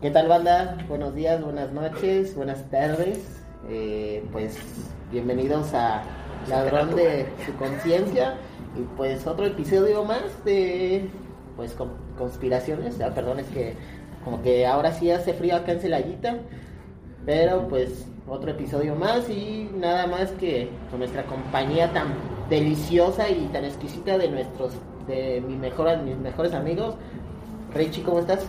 ¿Qué tal banda? Buenos días, buenas noches, buenas tardes. Eh, pues bienvenidos a Ladrón de su conciencia y pues otro episodio más de pues con- conspiraciones. Ah, perdón, es que como que ahora sí hace frío acá en Celayita, pero pues otro episodio más y nada más que con nuestra compañía tan deliciosa y tan exquisita de nuestros de mi mejor, mis mejores amigos. Richie, ¿cómo estás?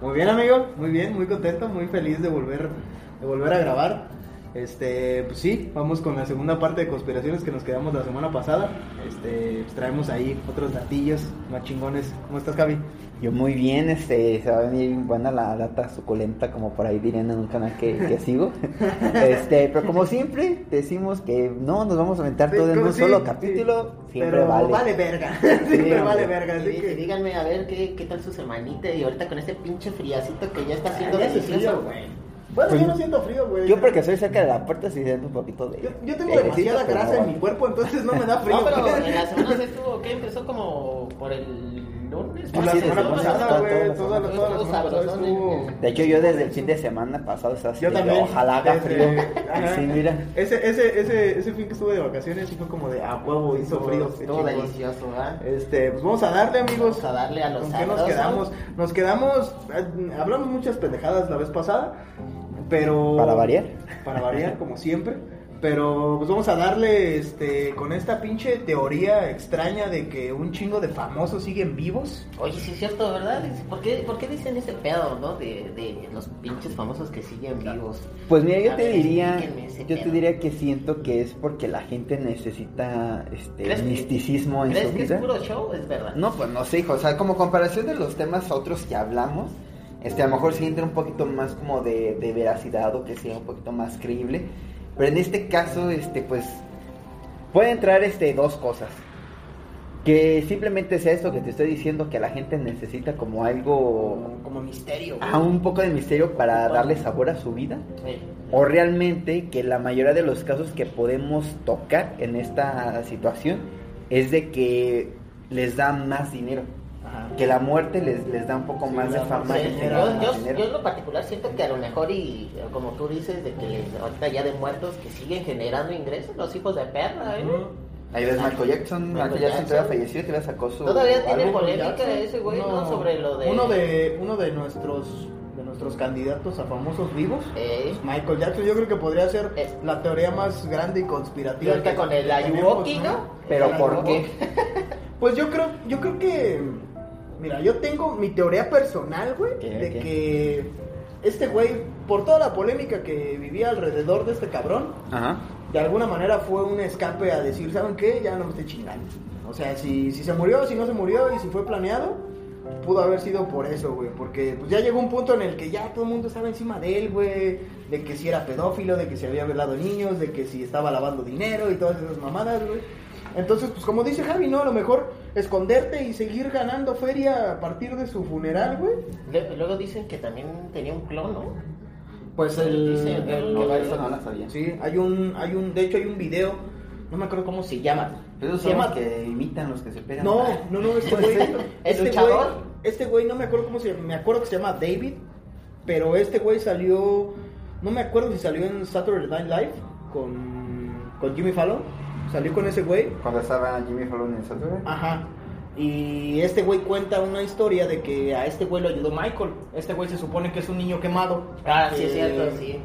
Muy bien, amigo, muy bien, muy contento, muy feliz de volver, de volver a grabar. Este, pues sí, vamos con la segunda parte de conspiraciones que nos quedamos la semana pasada. Este, pues traemos ahí otros datillos más chingones. ¿Cómo estás, Javi? Yo muy bien, este, se va a venir buena la data suculenta, como por ahí dirían en un canal que, que sigo. Este, pero como siempre, decimos que no nos vamos a aventar todo en un sí, solo sí, capítulo, siempre Pero vale. vale verga, siempre vale verga. Y, Así dí- que... díganme a ver qué, qué tal su semanita y ahorita con este pinche friacito que ya está haciendo delicioso. frío, güey. Bueno, Pues yo no siento frío, güey. Yo porque soy cerca de la puerta sí siento un poquito de... Yo, yo tengo de demasiada grasa en mi cuerpo, entonces no me da frío. No, pero güey. en la semana se estuvo, ¿qué? Empezó como por el lunes. Pues la semana pasada, güey, toda la semana. De hecho, yo desde el fin de semana pasado estaba así Yo también. Ojalá haga desde- frío. Sí, mira. Ese, ese, ese, ese fin que estuve de vacaciones fue como de a huevo, hizo frío. chingón. delicioso, ¿verdad? Este, pues vamos a darle, amigos. Vamos a darle a los ¿Con qué nos quedamos? Nos quedamos, eh, hablamos muchas pendejadas la vez pasada, pero... Para variar. Para variar, como siempre. Pero pues vamos a darle este con esta pinche teoría extraña de que un chingo de famosos siguen vivos. Oye, sí es cierto, ¿verdad? ¿Por qué, por qué dicen ese pedo, no? De, de los pinches famosos que siguen vivos. Pues mira, yo A te ver, diría, yo te diría que siento que es porque la gente necesita este ¿Crees que- misticismo en ¿Crees su que es puro show? Es verdad. No, pues no sé, hijo. O sea, como comparación de los temas otros que hablamos, este, a lo mejor sí entra un poquito más como de, de veracidad o que sea un poquito más creíble. Pero en este caso, este, pues, puede entrar este, dos cosas. Que simplemente sea esto que te estoy diciendo, que la gente necesita como algo, Como, misterio. güey. a un poco de misterio para darle sabor a su vida. Sí. O realmente que la mayoría de los casos que podemos tocar en esta situación es de que les da más dinero. Ajá. Que la muerte les, les da un poco Sí, más de fama. Sí, genera yo, yo, dinero. yo en lo particular siento que a lo mejor y como tú dices de que les- ahorita ya de muertos que siguen generando ingresos los hijos de perra ¿eh? Ahí ves Michael Jackson, Michael Jackson todavía falleció y todavía sacó su Todavía tiene álbum. polémica ese güey, ¿no? uno- Sobre lo de- Uno de, uno de nuestros de nuestros candidatos a famosos vivos. Eh, Michael Jackson, yo creo que podría ser Es- la teoría más grande y conspirativa. Y ahorita con el que Ayuwoki, ¿no? Pero ¿por qué? Pues yo creo, yo creo que, mira, yo tengo mi teoría personal, güey, ¿Qué, de qué? que este güey, por toda la polémica que vivía alrededor de este cabrón, Ajá. de alguna manera fue un escape a decir, ¿saben qué? Ya no me estoy chingando. O sea, si, si se murió, si no se murió y si fue planeado, pudo haber sido por eso, güey. Porque pues, ya llegó un punto en el que ya todo el mundo estaba encima de él, güey. De que si era pedófilo, de que si había violado niños, de que si estaba lavando dinero y todas esas mamadas, güey. Entonces, pues como dice Javi, ¿no? A lo mejor esconderte y seguir ganando feria a partir de su funeral, güey. luego dicen que también tenía un clon, ¿no? Pues el... Dicen, el- No, eso no la sabía. Sí, hay un, hay un, de hecho hay un video, no me acuerdo cómo se llama. Esos se son llama... los que imitan los que se pegan. No, no, no, este güey, ¿El este güey, este güey, no me acuerdo cómo se llama, me acuerdo que se llama David, pero este güey salió, no me acuerdo si salió en Saturday Night Live con, con Jimmy Fallon, salió con ese güey, Cuando estaba Jimmy Fallon en Saturday. ajá, y este güey cuenta una historia de que a este güey lo ayudó Michael, este güey se supone que es un niño quemado. Ah, sí, es Eh, cierto, sí.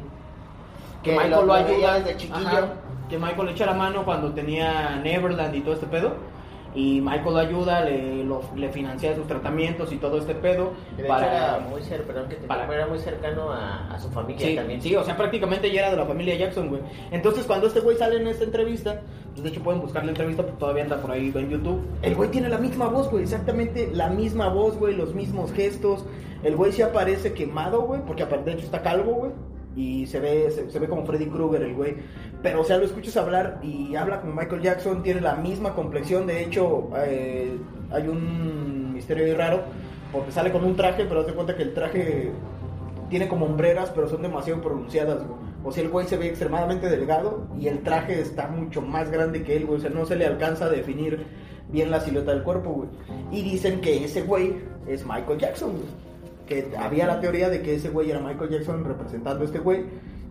que Que Michael lo- lo, ayuda desde chiquillo. Ajá, que Michael le echa la mano cuando tenía Neverland y todo este pedo. Y Michael lo ayuda, le, lo- le financia sus tratamientos y todo este pedo. De hecho, para, era muy, cer perdón, que te para- era muy cercano a, a su familia Sí, también. sí, o sea, prácticamente ya era de la familia Jackson, güey. Entonces, cuando este güey sale en esta entrevista, pues de hecho pueden buscar la entrevista porque todavía anda por ahí en YouTube. El güey tiene la misma voz, güey, exactamente la misma voz, güey, los mismos gestos. El güey sí aparece quemado, güey, porque aparte de hecho está calvo, güey. Y se ve, se, se ve como Freddy Krueger el güey. Pero, o sea, lo escuchas hablar y habla como Michael Jackson, tiene la misma complexión. De hecho, eh, hay un misterio ahí raro, porque sale con un traje, pero de cuenta que el traje tiene como hombreras, pero son demasiado pronunciadas, güey. O sea, el güey se ve extremadamente delgado y el traje está mucho más grande que él, güey. O sea, no se le alcanza a definir bien la silueta del cuerpo, güey. Y dicen que ese güey es Michael Jackson, güey. Que había la teoría de que ese güey era Michael Jackson representando a este güey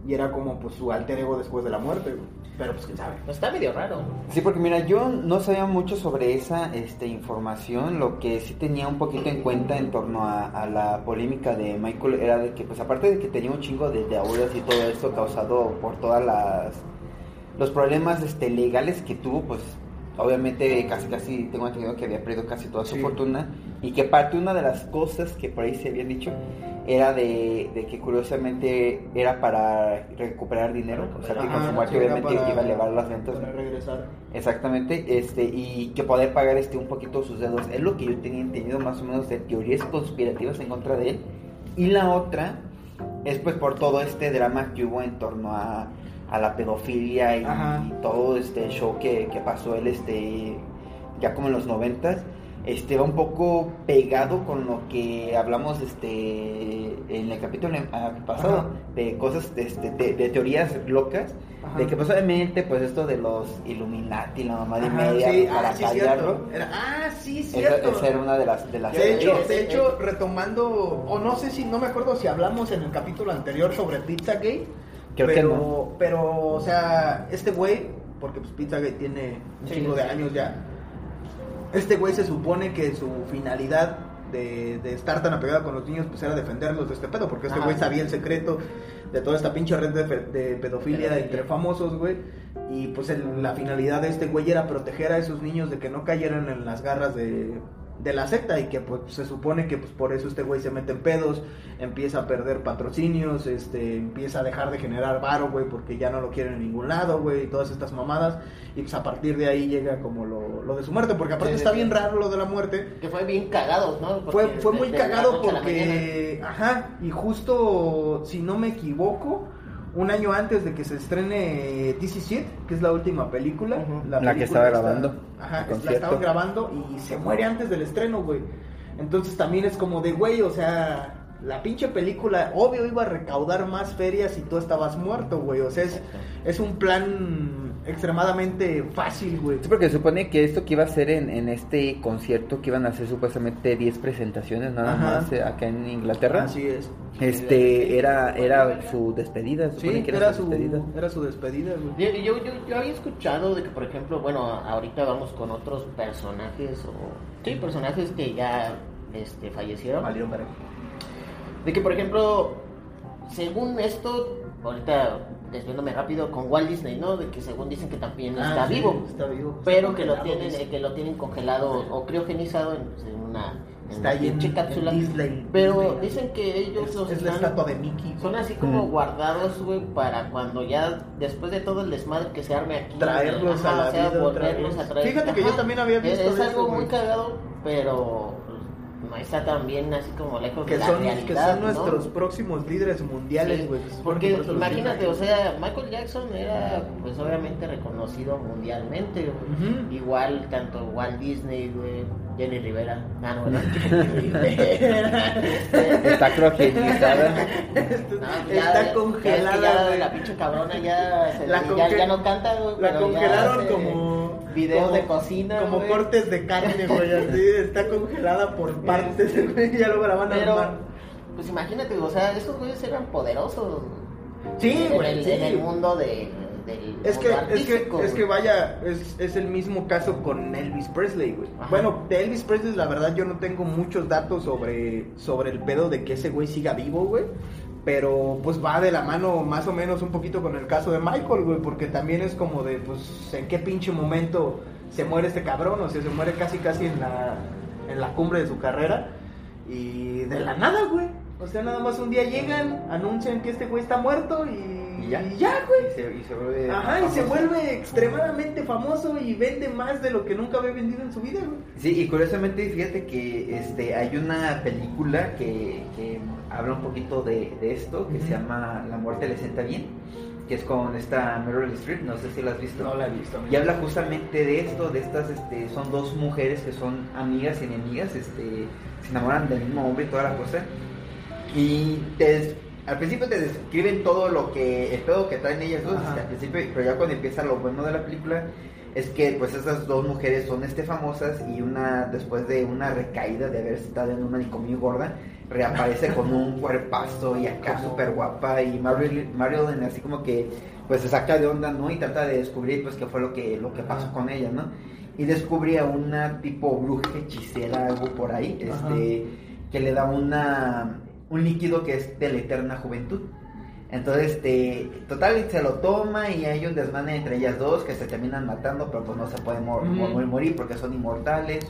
y era como pues su alter ego después de la muerte, güey. Pero pues quién sabe. Pues está medio raro. Sí, porque mira, yo no sabía mucho sobre esa este, información. Lo que sí tenía un poquito en cuenta en torno a, a la polémica de Michael era de que, pues aparte de que tenía un chingo de deudas y todo esto causado por todas las los problemas este, legales que tuvo, pues obviamente casi casi tengo entendido que había perdido casi toda su Sí. fortuna y que parte una de las cosas que por ahí se habían dicho era de, de que curiosamente era para recuperar dinero, o sea que con su muerte obviamente para- iba a elevar las ventas. Para regresar. Exactamente, este, y que poder pagar este un poquito sus dedos. Es lo que yo tenía entendido más o menos de teorías conspirativas en contra de él. Y la otra es pues por todo este drama que hubo en torno a, a la pedofilia y, todo este show que, que pasó él este ya como en los noventas. Este va un poco pegado con lo que hablamos este en el capítulo ah, pasado Ajá. de cosas este, de, de teorías locas Ajá. de que pues obviamente pues esto de los Illuminati, la mamá de Ajá, media sí, para ah, sí, callarlo. Era- ah, sí, Esa, cierto. esa era una de las de las De hecho, de hecho, retomando, o no sé si, no me acuerdo si hablamos en el capítulo anterior sobre Pizzagate, Creo que pero, no. pero, o sea, este güey, porque pues Pizzagate tiene un Sí, chingo de años ya, este güey se supone que su finalidad de, de estar tan apegado con los niños pues era defenderlos de este pedo, porque este güey sabía el secreto de toda esta pinche red de, pedofilia Pedofilia. entre famosos, güey. Y pues el- la finalidad de este güey era proteger a esos niños de que no cayeran en las garras de, de la secta y que pues se supone que pues por eso este güey se mete en pedos, empieza a perder patrocinios, este, empieza a dejar de generar varo, güey, porque ya no lo quieren en ningún lado, güey, y todas estas mamadas. Y pues a partir de ahí llega como lo, lo de su muerte, porque aparte Sí, está sí. bien raro lo de la muerte. Que fue bien cagado, ¿no? Fue, Porque fue muy de cagado porque, ajá, y justo, si no me equivoco, un año antes de que se estrene DC Shit, que es la última película. La que película estaba está- grabando, ajá, la estaban grabando y se muere antes del estreno, güey. Entonces también es como de, güey, o sea, la pinche película, obvio iba a recaudar más ferias si tú estabas muerto, güey. O sea, es, es un plan extremadamente fácil, güey. Sí, porque se supone que esto que iba a ser en, en este concierto, que iban a hacer supuestamente 10 presentaciones nada Ajá. más eh, acá en Inglaterra, Así es. este era era su despedida, supone Sí, que era su su, despedida. era su despedida, güey. Yo, yo, yo, había escuchado de que, por ejemplo, bueno, ahorita vamos con otros personajes o... Sí, personajes que ya este, fallecieron. Valió, verga. De que, por ejemplo, según esto, ahorita desviándome rápido, con Walt Disney, ¿no? De que según dicen que también Ah, está sí, vivo. Está vivo. Pero Está que lo tienen, eh, que lo tienen congelado o criogenizado en, en una, Está en- en cápsula. Disney- pero Disney. dicen que ellos Es, los es la estatua de Mickey. son así como Mm. guardados, güey, para cuando ya, después de todo el desmadre que se arme aquí. Traerlos ajá, a la o sea, vida otra volverlos vez. a traer. Fíjate que yo también había Es- visto Es, de algo eso, muy cagado, pero está tan bien así como lejos Que de la son, realidad, que son ¿no? nuestros próximos líderes mundiales, güey. Porque imagínate, o sea, Michael Jackson era pues obviamente reconocido mundialmente. Igual tanto Walt Disney, güey, Jenny Rivera, ah. Está. No, pues Está congelada, ya es que ya güey. la pinche cabrona ya, se- La ya, ya no canta, güey. La ya congelaron como. Videos como- de cocina, Como güey. cortes de carne, güey. Así está congelada por partes, güey. Ya luego la van a Pero, armar. pues imagínate, o sea, esos güeyes eran poderosos. Sí, en, güey, el, sí. en el mundo de, del Es que, es que, es que vaya, es, es el mismo caso con Elvis Presley, güey. Ajá. Bueno, de Elvis Presley, la verdad, yo no tengo muchos datos sobre, sobre el pedo de que ese güey siga vivo, güey. Pero pues va de la mano más o menos un poquito con el caso de Michael, güey. Porque también es como de, pues, en qué pinche momento se muere este cabrón. O sea, se muere casi, casi en la, en la cumbre de su carrera. Y de la nada, güey. O sea, nada más un día llegan, anuncian que este güey está muerto y, Y ya. y ya, güey. Y se, y se vuelve Ajá, y se vuelve extremadamente famoso y vende más de lo que nunca había vendido en su vida, güey. Sí, y curiosamente fíjate que este hay una película que, que habla un poquito de, de esto, que se llama La muerte le sienta bien, que es con esta Meryl Streep, no sé si la has visto. la he visto. Y habla justamente de esto, de estas, este, son dos mujeres que son amigas y enemigas, este, se enamoran del mismo hombre y toda la cosa. Y te des- al principio te describen todo lo que, el pedo que traen ellas dos, al principio, pero ya cuando empieza lo bueno de la película, es que pues esas dos mujeres son este famosas y una después de una recaída de haber estado en un manicomio gorda reaparece con un cuerpazo y acá súper guapa y Marilyn, Marilyn así como que pues se saca de onda, ¿no? Y trata de descubrir pues qué fue lo que, lo que pasó con ella, ¿no? Y descubre a una tipo bruja hechicera, algo por ahí, este, que le da una, un líquido que es de la eterna juventud. Entonces, este, total, se lo toma y hay un desmane entre ellas dos que se terminan matando, pero pues no se pueden mor- Ujú. mor- morir porque son inmortales.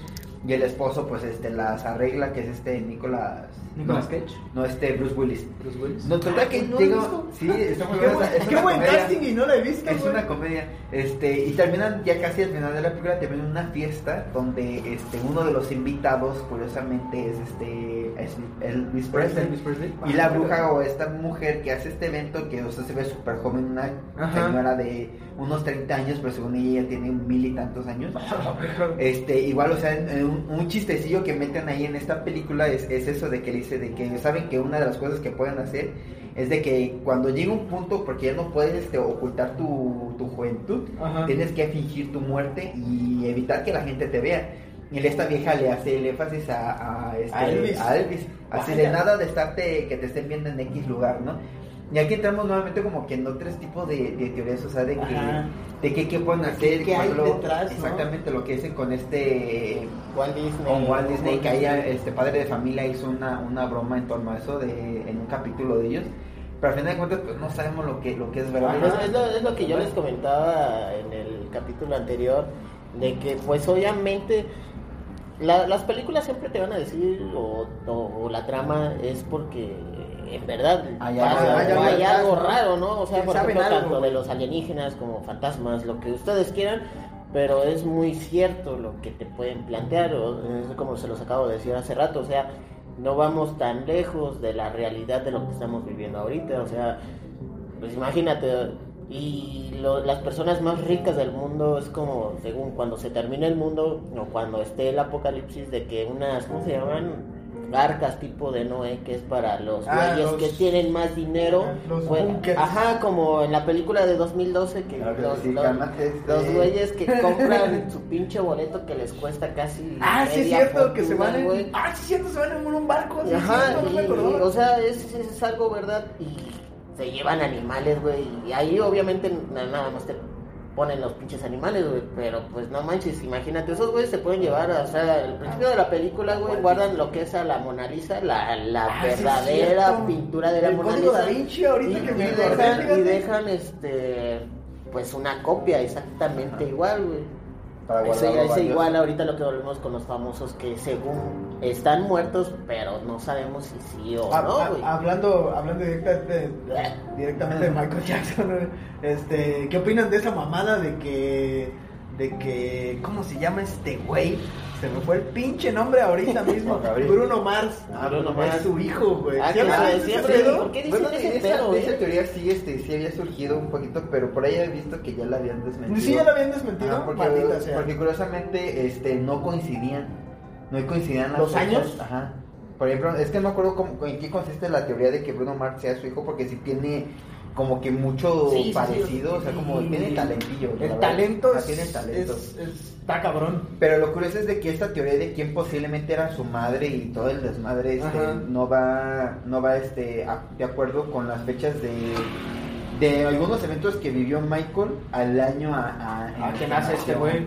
Y el esposo, pues, este, las arregla, que es este Nicolas... Nicolas no, Cage. No, este, Bruce Willis. Bruce Willis. No, total que ¿No lo he llega... visto? Sí, está muy Qué buena, buen, es qué una buen comedia. casting y no la he visto, Es güey. una comedia. Este, y terminan ya casi al final de la película, terminan una fiesta donde este, uno de los invitados, curiosamente, es este es Elvis Presley. Elvis Presley. Y la bruja o esta mujer que hace este evento, que usted se ve súper joven, una Ajá. señora de unos 30 años, pero según ella ya tiene mil y tantos años. Este, igual, o sea, un, un chistecillo que meten ahí en esta película es, es eso de que dice de que saben que una de las cosas que pueden hacer es de que cuando llega un punto, porque ya no puedes este, ocultar tu, tu juventud, Ajá. tienes que fingir tu muerte y evitar que la gente te vea. Y esta vieja le hace el énfasis a, a, este, A Elvis. a Elvis. Así Vaya. de nada de estarte, que te estén viendo en X lugar, ¿no? Y aquí entramos nuevamente como que en otros tipos de, de teorías, o sea, de que, Ajá. de que qué pueden hacer. ¿Qué hay no? Exactamente lo que dicen con este Walt Disney. con Walt Disney, que ella, este padre de familia hizo una, una broma en torno a eso de, en un capítulo de ellos. Pero al final de cuentas, pues no sabemos lo que, lo que es verdad. Es, es lo, es lo que yo les comentaba en el capítulo anterior, de que pues obviamente la- las películas siempre te van a decir, o, o- o la trama es porque en verdad Hay pasa- hay hay, algo raro, ¿no? O sea, por ejemplo, algo, tanto de los alienígenas como fantasmas, lo que ustedes quieran, pero es muy cierto lo que te pueden plantear, o, es como se los acabo de decir hace rato, o sea, no vamos tan lejos de la realidad de lo que estamos viviendo ahorita, o sea, pues imagínate, y lo- las personas más ricas del mundo es como, según cuando se termine el mundo o cuando esté el apocalipsis, de que unas, ¿cómo se llaman? Arcas tipo de Noé, que es para los Ah, güeyes los- que tienen más dinero. Los búnkers. ajá, como en la película de 2012, que los, los- los güeyes que compran su pinche boleto que les cuesta casi. Ah, sí, es cierto, que se van en. güey. Ah, sí, cierto, se van en un barco. sí, Ajá, y, y, o sea, es, es algo verdad y se llevan animales, güey, y ahí obviamente na- nada más te ponen los pinches animales, güey, pero pues no manches, imagínate, esos güeyes se pueden llevar, o sea, al principio de la película, güey, guardan lo que es a la Mona Lisa, la, la Ah, verdadera pintura de la El Mona Lisa. Da Vinci, ahorita y, que me y dejan, y dejan, este, pues una copia exactamente igual, güey. Para Es, guardarlo es valioso. igual ahorita lo que volvemos con los famosos que según están muertos, pero no sabemos si sí o Ha- no, ha- güey. hablando hablando directamente, directamente de Michael Jackson, este, ¿qué opinan de esa mamada de que, de que, ¿cómo se llama este güey? Se me fue el pinche nombre ahorita mismo. Bruno Mars. Ah, Bruno Es Mars. su hijo, güey. Ah, ¿Sí que hablas sí, de ese siempre-? ¿por qué dicen Bueno, ese esa, pedo, eh? esa teoría sí, este, sí había surgido un poquito, pero por ahí he visto que ya la habían desmentido. ¿Sí ya la habían desmentido? Ajá, porque, Maldita sea. porque curiosamente este, no coincidían. No coincidían las ¿Los fechas. años? Ajá. Por ejemplo, es que no me acuerdo cómo, en qué consiste la teoría de que Bruno Mars sea su hijo, porque sí tiene como que mucho Sí, sí, sí, parecido, o sea, como tiene talentillo. El talento Ah, es, tiene talento. es- es- está cabrón. Pero lo curioso es de que esta teoría de quién posiblemente era su madre y todo el desmadre este, no va no va este a- de acuerdo con las fechas de de algunos eventos que vivió Michael al año a, a, que nace este güey.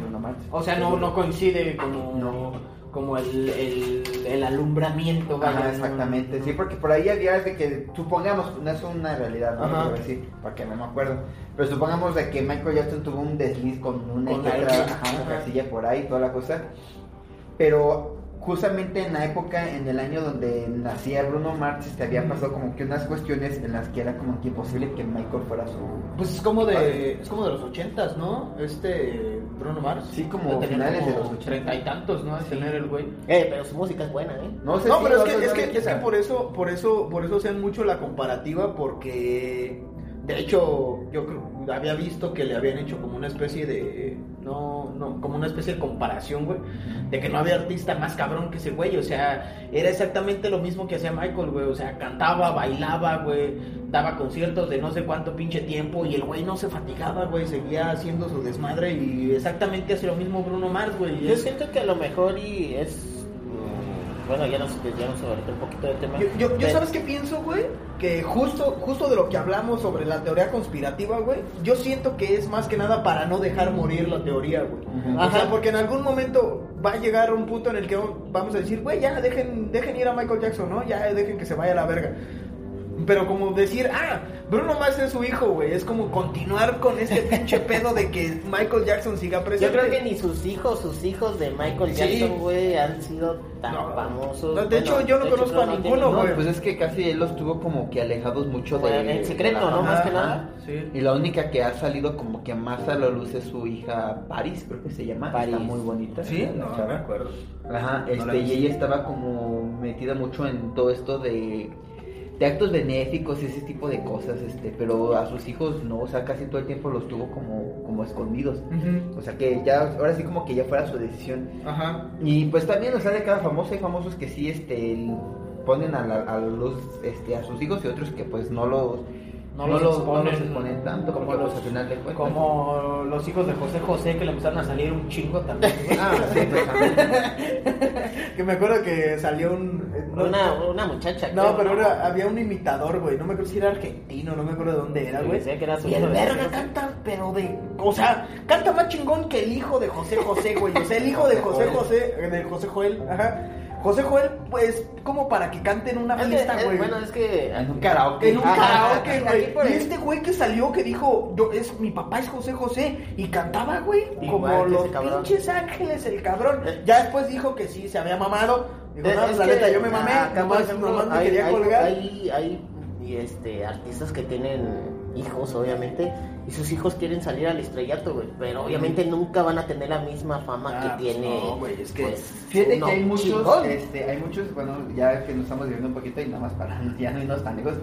O sea, no, no coincide como, No. Como el, el, el alumbramiento, vaya. Ajá, exactamente, sí, porque por ahí había de que, supongamos, no es una realidad, no decir, porque no me acuerdo, pero supongamos de que Michael Jackson tuvo un desliz con una Con que otra, ajá, una casilla por ahí, toda la cosa, pero justamente en la época, en el año donde nacía Bruno Mars, este, había pasado como que unas cuestiones en las que era como que imposible que Michael fuera su... Pues es como Padre. de es como de los ochentas, ¿no? Este Bruno Mars. Sí, como finales de los 80. Treinta y tantos, ¿no? De Sí. tener el güey. Eh, pero su música es buena, ¿eh? No sé No, si pero es que, es no que, es que por eso, por eso, por eso hacen mucho la comparativa, porque de hecho, yo creo, había visto que le habían hecho como una especie de No, no, como una especie de comparación, güey. De que no había artista más cabrón que ese güey. O sea, era exactamente lo mismo que hacía Michael, güey. O sea, cantaba, bailaba, güey. Daba conciertos de no sé cuánto pinche tiempo. Y el güey no se fatigaba, güey. Seguía haciendo su desmadre. Y exactamente hace lo mismo Bruno Mars, güey. Yo siento que a lo mejor y es. Bueno, ya nos desviamos ahorita un poquito del tema. Yo, yo, yo Pero- ¿sabes qué pienso, güey? Que justo, justo de lo que hablamos sobre la teoría conspirativa, güey, yo siento que es más que nada para no dejar morir la teoría, güey. Ujú. O sea, Ajá. porque en algún momento va a llegar un punto en el que vamos a decir, güey, ya dejen, dejen ir a Michael Jackson, ¿no? Ya dejen que se vaya a la verga. Pero como decir, ah, Bruno Mars es su hijo, güey. Es como continuar con este pinche pedo de que Michael Jackson siga Yo presente. creo que ni sus hijos, sus hijos de Michael Sí. Jackson, güey, han sido tan No. famosos. No, de hecho, yo no conozco a ninguno, No, güey. pues es que casi él los tuvo como que alejados mucho de... En secreto, de ¿no? Más que Ajá, nada. Sí. Y la única que ha salido como que más a la luz es su hija Paris, creo que se llama. Paris. Está muy bonita. Sí, no, chava. me acuerdo. Ajá, No este, y ella estaba como metida mucho en todo esto de, de actos benéficos y ese tipo de cosas, este, pero a sus hijos no, o sea, casi todo el tiempo los tuvo como, como escondidos. O sea que ya, ahora sí como que ya fuera su decisión. Ajá. Y pues también, o sea, de cada famoso hay famosos que sí, este, ponen a la, a luz, este, a sus hijos y otros que pues no los, No no los no exponen, los exponen tanto, como pues, los- al final de cuentas. Como los hijos de José José que le empezaron a salir un chingo también. Ah, sí, pues, también. que me acuerdo que salió un. eh, no- Una, una muchacha. No, creo, pero era- había un imitador, güey. No me acuerdo si era argentino, no me acuerdo de dónde era, güey. que era su y el verga canta, pero de. O sea, canta más chingón que el hijo de José José, güey. O sea, el hijo de José José, de José Joel, ajá. José Joel, pues, como para que cante en una Es fiesta, es- güey. bueno, es que. En un karaoke. En un karaoke, güey. Y este güey que salió que dijo, yo es mi papá es José José y cantaba, güey, como los pinches ángeles, el cabrón. Eh. Ya después dijo que sí se había mamado. Dijo, no, la que, neta, yo me mamé, nomás, me hay- quería hay- colgar. Hay, hay, y, este, artistas que tienen hijos, obviamente, y sus hijos quieren salir al estrellato, güey. Pero obviamente nunca van a tener la misma fama Ah, que pues tiene. no, güey, es que- pues, Fíjate que hay muchos, este, hay muchos, bueno, ya que nos estamos viendo un poquito y nada más para ya no irnos tan lejos,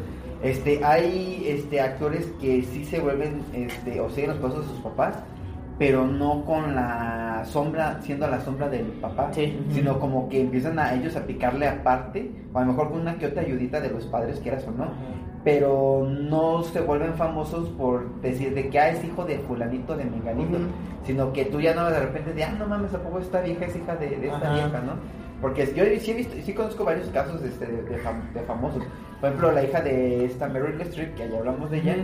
este, hay, este, actores que sí se vuelven, este, o siguen los pasos de sus papás, pero no con la sombra, siendo la sombra del papá, Sí. sino como que empiezan a ellos a picarle aparte, o a lo mejor con una que otra ayudita de los padres, quieras o no, pero no se vuelven famosos por decir de que ah, es hijo de fulanito de menganito, sino que tú ya no de repente de ah no mames, ¿a poco esta vieja es hija de, de esta Ajá. vieja, no? Porque yo sí he visto, sí conozco varios casos este, de, de fam- de famosos. Por ejemplo, la hija de esta Meryl Streep, que ya hablamos de ella,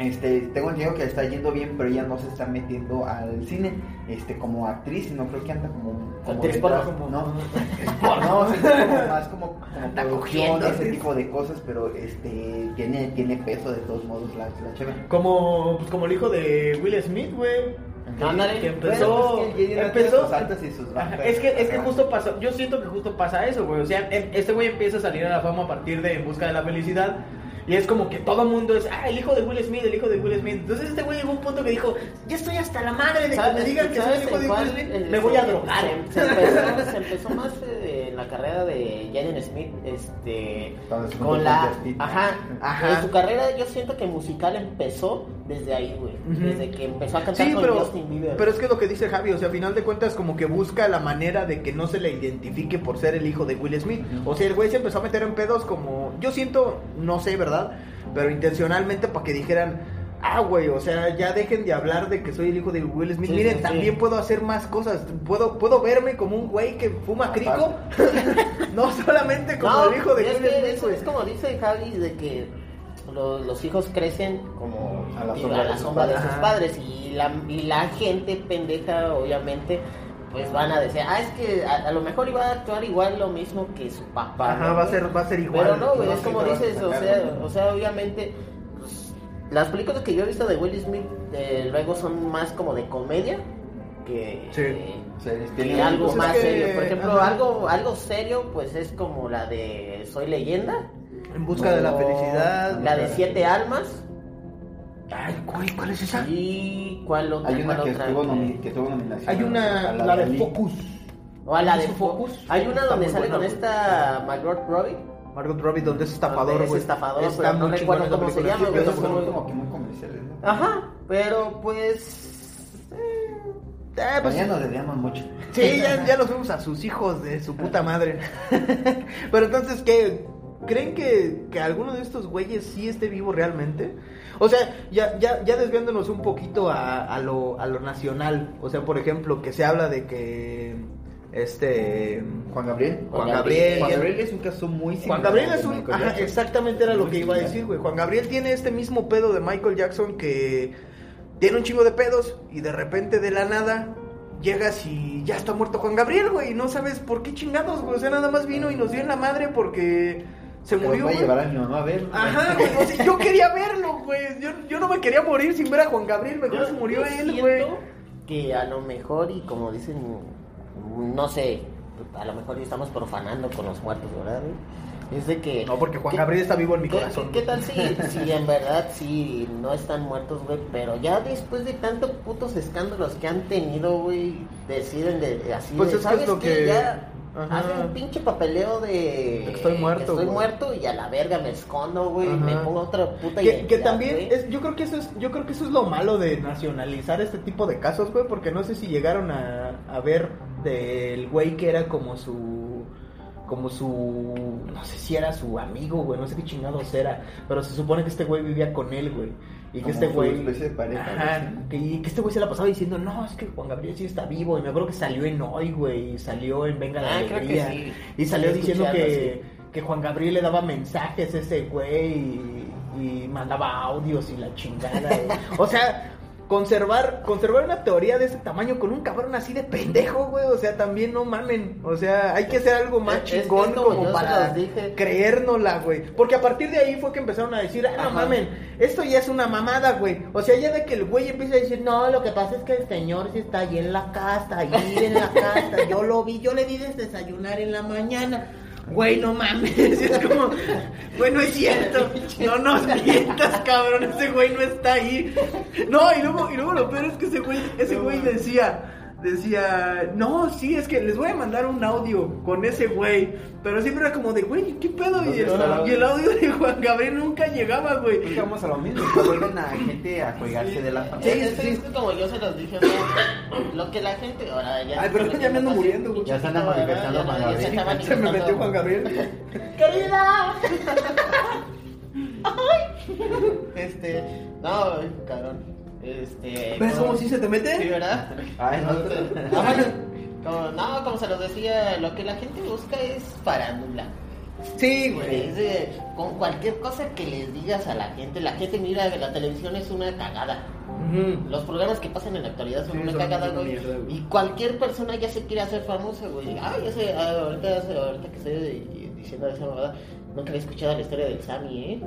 este, tengo entendido que está yendo bien, pero ella no se está metiendo al cine, este, como actriz, sino creo que anda como, como Actriz detrás, porno. no, no, sí, como más como, como producción, cogiendo, ese sí. tipo de cosas, pero este, tiene, tiene peso de todos modos la, la chava. Como, pues, como el hijo de Will Smith, güey. Que empezó. Bueno, pues, empezó. sus altas y sus Ajá, bajas. Es que, es que justo pasa, yo siento que justo pasa eso, güey. O sea, este güey empieza a salir a la fama a partir de En Busca de la Felicidad. Y es como que todo el mundo es, ah, el hijo de Will Smith, el hijo de Will Smith. Entonces este güey llegó a un punto que dijo, ya estoy hasta la madre de que ¿Sabes- me digan que soy el hijo de? Will Smith. El- Me voy a se- drogar. Se, se empezó, se empezó más eh, en la carrera de Jaden Smith, este, con la, ajá, Ajá. En su carrera yo siento que musical empezó desde ahí, güey, desde que empezó a cantar Sí, con pero, Justin Bieber. pero es que lo que dice Javi, o sea, a final de cuentas como que busca la manera de que no se le identifique por ser el hijo de Will Smith. O sea, el güey se empezó a meter en pedos como, yo siento, no sé, ¿verdad? Pero intencionalmente para que dijeran, ah, güey, o sea, ya dejen de hablar de que soy el hijo de Will Smith. Sí, Miren, sí, también puedo hacer más cosas. Puedo, puedo verme como un güey que fuma crico. no solamente como no, el hijo de Will Smith, eso es como dice Javi de que lo- los hijos crecen como A la sombra de sus sombra de sus padres. y la, y la gente pendeja obviamente pues van a decir ah es que a, a lo mejor iba a actuar igual lo mismo que su papá Ajá, ¿no? va a ser, va a ser igual. pero no güey es como dices o sea o sea obviamente pues, las películas que yo he visto de Will Smith eh, luego son más como de comedia que Sí. Que tiene- algo pues es más que- serio por ejemplo ajá. algo algo serio pues es como la de Soy leyenda En busca de la felicidad. La de siete almas. Ay, güey, ¿cuál es esa? ¿Y cuál otra? Hay una ¿Cuál que otra? estuvo, nomi- que tuvo nominación. Hay una, la de. Focus. O a la de ¿Hizo Focus. Focus? Hay una donde sale buena, con esta Margot Robbie. Margot Robbie, donde es estafador, Donde es estafador, Está pero no recuerdo cómo se llama, Sí, güey, pero Esos es son muy- como que muy comerciales, ¿no? Ajá, pero pues. eh, Ah, pues, ya nos dedicamos mucho. Sí, ya, ya los vemos a sus hijos de su puta madre. Pero entonces, ¿qué? ¿Creen que, que alguno de estos güeyes sí esté vivo realmente? O sea, ya, ya, ya desviándonos un poquito a, a, lo, a lo nacional. O sea, por ejemplo, que se habla de que este Juan Gabriel. Juan Gabriel. Juan Gabriel es un caso muy Juan Gabriel es un ajá, exactamente era lo que iba a decir, güey. Juan Gabriel tiene este mismo pedo de Michael Jackson que tiene un chingo de pedos y de repente de la nada llegas y ya está muerto Juan Gabriel, güey, y no sabes por qué chingados, güey. O sea, nada más vino y nos dio en la madre porque se Porque murió. voy a llevar a mi mamá a ver. Ajá, güey. O sea, yo quería verlo, güey. Yo, yo no me quería morir sin ver a Juan Gabriel. Mejor se murió yo él, güey. Que a lo mejor, y como dicen, no sé, a lo mejor ya estamos profanando con los muertos, ¿verdad? güey? Es de que. No, porque Juan ¿qué- Gabriel está vivo en mi ¿Qué, corazón. qué- tal si, si en verdad sí no están muertos, güey? Pero ya después de tantos putos escándalos que han tenido, güey, deciden de, de así. Pues de, es que es ¿sabes lo que- Ya Ajá. hacen un pinche papeleo de. Estoy muerto, estoy güey. muerto y a la verga me escondo, güey. Ajá. Me pongo otra puta Que, que también güey. es, yo creo que eso es, yo creo que eso es lo malo de nacionalizar este tipo de casos, güey, porque no sé si llegaron a, a ver del güey que era como su, como su, no sé si era su amigo, güey, no sé qué chingados era, pero se supone que este güey vivía con él, güey, y que este güey, que, y que este güey se la pasaba diciendo, no, es que Juan Gabriel sí está vivo, y me acuerdo que salió en Hoy, güey, y salió en Venga la Ah, creo que Alegría, sí. y salió diciendo que, que Juan Gabriel le daba mensajes a ese güey y, y mandaba audios y la chingada. O sea, conservar conservar una teoría de ese tamaño con un cabrón así de pendejo, güey. O sea, también no mamen. O sea, hay que hacer algo más Es- es chingón como como para dije. creérnosla, güey. Porque a partir de ahí fue que empezaron a decir, ah, no Ajá. mamen, esto ya es una mamada, güey. O sea, ya de que el güey empieza a decir, no, lo que pasa es que el señor sí está ahí en la casa, ahí en la casa. Yo lo vi, yo le di de desayunar en la mañana. Güey, no mames, es como, güey, no es cierto, no nos mientas, cabrón, ese güey no está ahí. No, y luego, y luego lo peor es que ese güey, ese güey decía, decía, no, sí, es que les voy a mandar un audio con ese güey, pero siempre era como de, güey, ¿qué pedo? Y el, y el audio de Juan Gabriel nunca llegaba, güey. Pues vamos a lo mismo, que vuelven a gente a colgarse de la Sí, familia. es, es que como yo se los dije, ¿no? lo que la gente ahora ya. Ay, pero ya me ando muriendo, güey. Ya se anda manifestando Juan Ya se está Gabriel. Se me metió Juan Gabriel. ¡Querida! ¡Ay! Este. No, cabrón. Este. ¿Ves como- cómo sí se te mete? Sí, ¿verdad? Ay, no. Ajá, como- no, como se los decía, lo que la gente busca es farándula. Sí, güey. Es de- con cualquier cosa que les digas a la gente, la gente mira que la televisión es una cagada. Los programas que pasan en la actualidad son Sí, una son cagada, una güey. mierda, güey. Y cualquier persona ya se quiere hacer famosa, güey. Ah, ya sé, ah, ahorita, ahorita que estoy diciendo esa mamada, nunca había escuchado la historia del Sammy, ¿eh?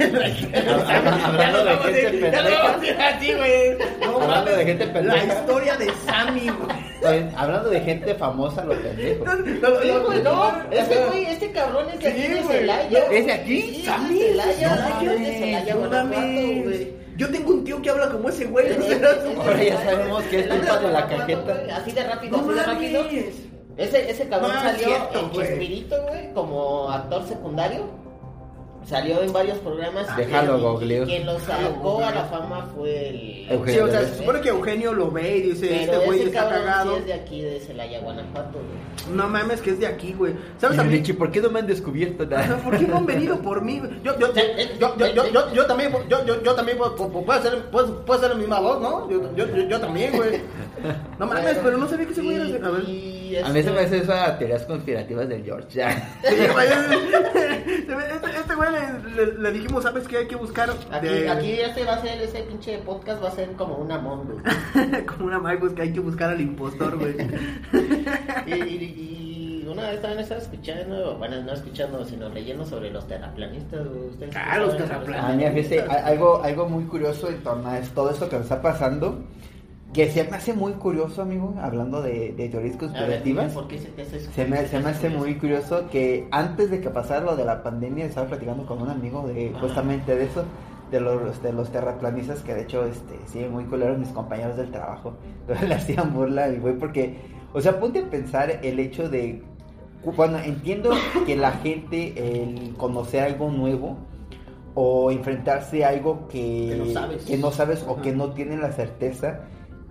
Hablando de gente Ya lo vamos a decir así, güey. No Hablando de mames, gente La pendeja. historia de Sammy, güey. Hablando de gente famosa, lo pendejo. Güey, no, este güey, este cabrón es de aquí de. Celaya. ¿Es de aquí? Sí, ¿Sammy? es de Celaya, No Celaya, es de mames, Celaya, no Guanajuato, mames. güey. Yo tengo un tío que habla como ese güey. Es- ¿no? es- es- Ahora ya sabemos que es culpa de la cajeta. Así de rápido, No así de rápido. mames. Ese, ese cabrón No, es salió cierto, en. Chespirito, güey, como actor secundario. Salió en varios programas. Déjalo, Y- y googleo. Quien lo sacó a la fama fue el... Eugenio Sí, o sea, se supone que Eugenio lo ve y dice, Pero este güey está cagado. sí es de aquí, de Celaya, Guanajuato, güey. No mames, que es de aquí, güey. ¿Sabes a mí? Richie, ¿por qué no me han descubierto nada? ¿Por qué no han venido por mí? Yo, yo, yo, yo, yo, yo, yo, yo también, yo, yo, yo también puedo, puedo, puedo hacer, puedo, puedo hacer la misma voz, ¿no? Yo, yo, yo, yo también, güey. No mames, pero no sabía que ese güey era... de- A ver. Y A mí se me hace eso a teorías conspirativas del George. Ya. Sí, este, este güey le, le, le dijimos, ¿sabes qué? Hay que buscar Aquí, de- aquí este va a ser, ese pinche podcast va a ser como una mon, güey. como una Mike, pues que hay que buscar al impostor, güey. Y, y- y una vez también estaba escuchando, bueno, no escuchando, sino leyendo sobre los terraplanistas, güey. ¿Ustedes Ah, los terraplanistas. Ah, mira, fíjate, algo, algo muy curioso en torno a es- todo esto que nos está pasando, que se me hace muy curioso, amigo, hablando de, de teorías ver, conspirativas. ¿por qué se te hace Se me, se me hace curioso? muy curioso que antes de que pasara lo de la pandemia estaba platicando con un amigo de justamente de eso, de los, de los terraplanistas que de hecho este sí muy culeros mis compañeros del trabajo. Entonces le hacían burla al güey porque, o sea, ponte a pensar el hecho de bueno, entiendo que la gente el conocer algo nuevo o enfrentarse a algo que, Que no sabes. que no sabes o que no tienen la certeza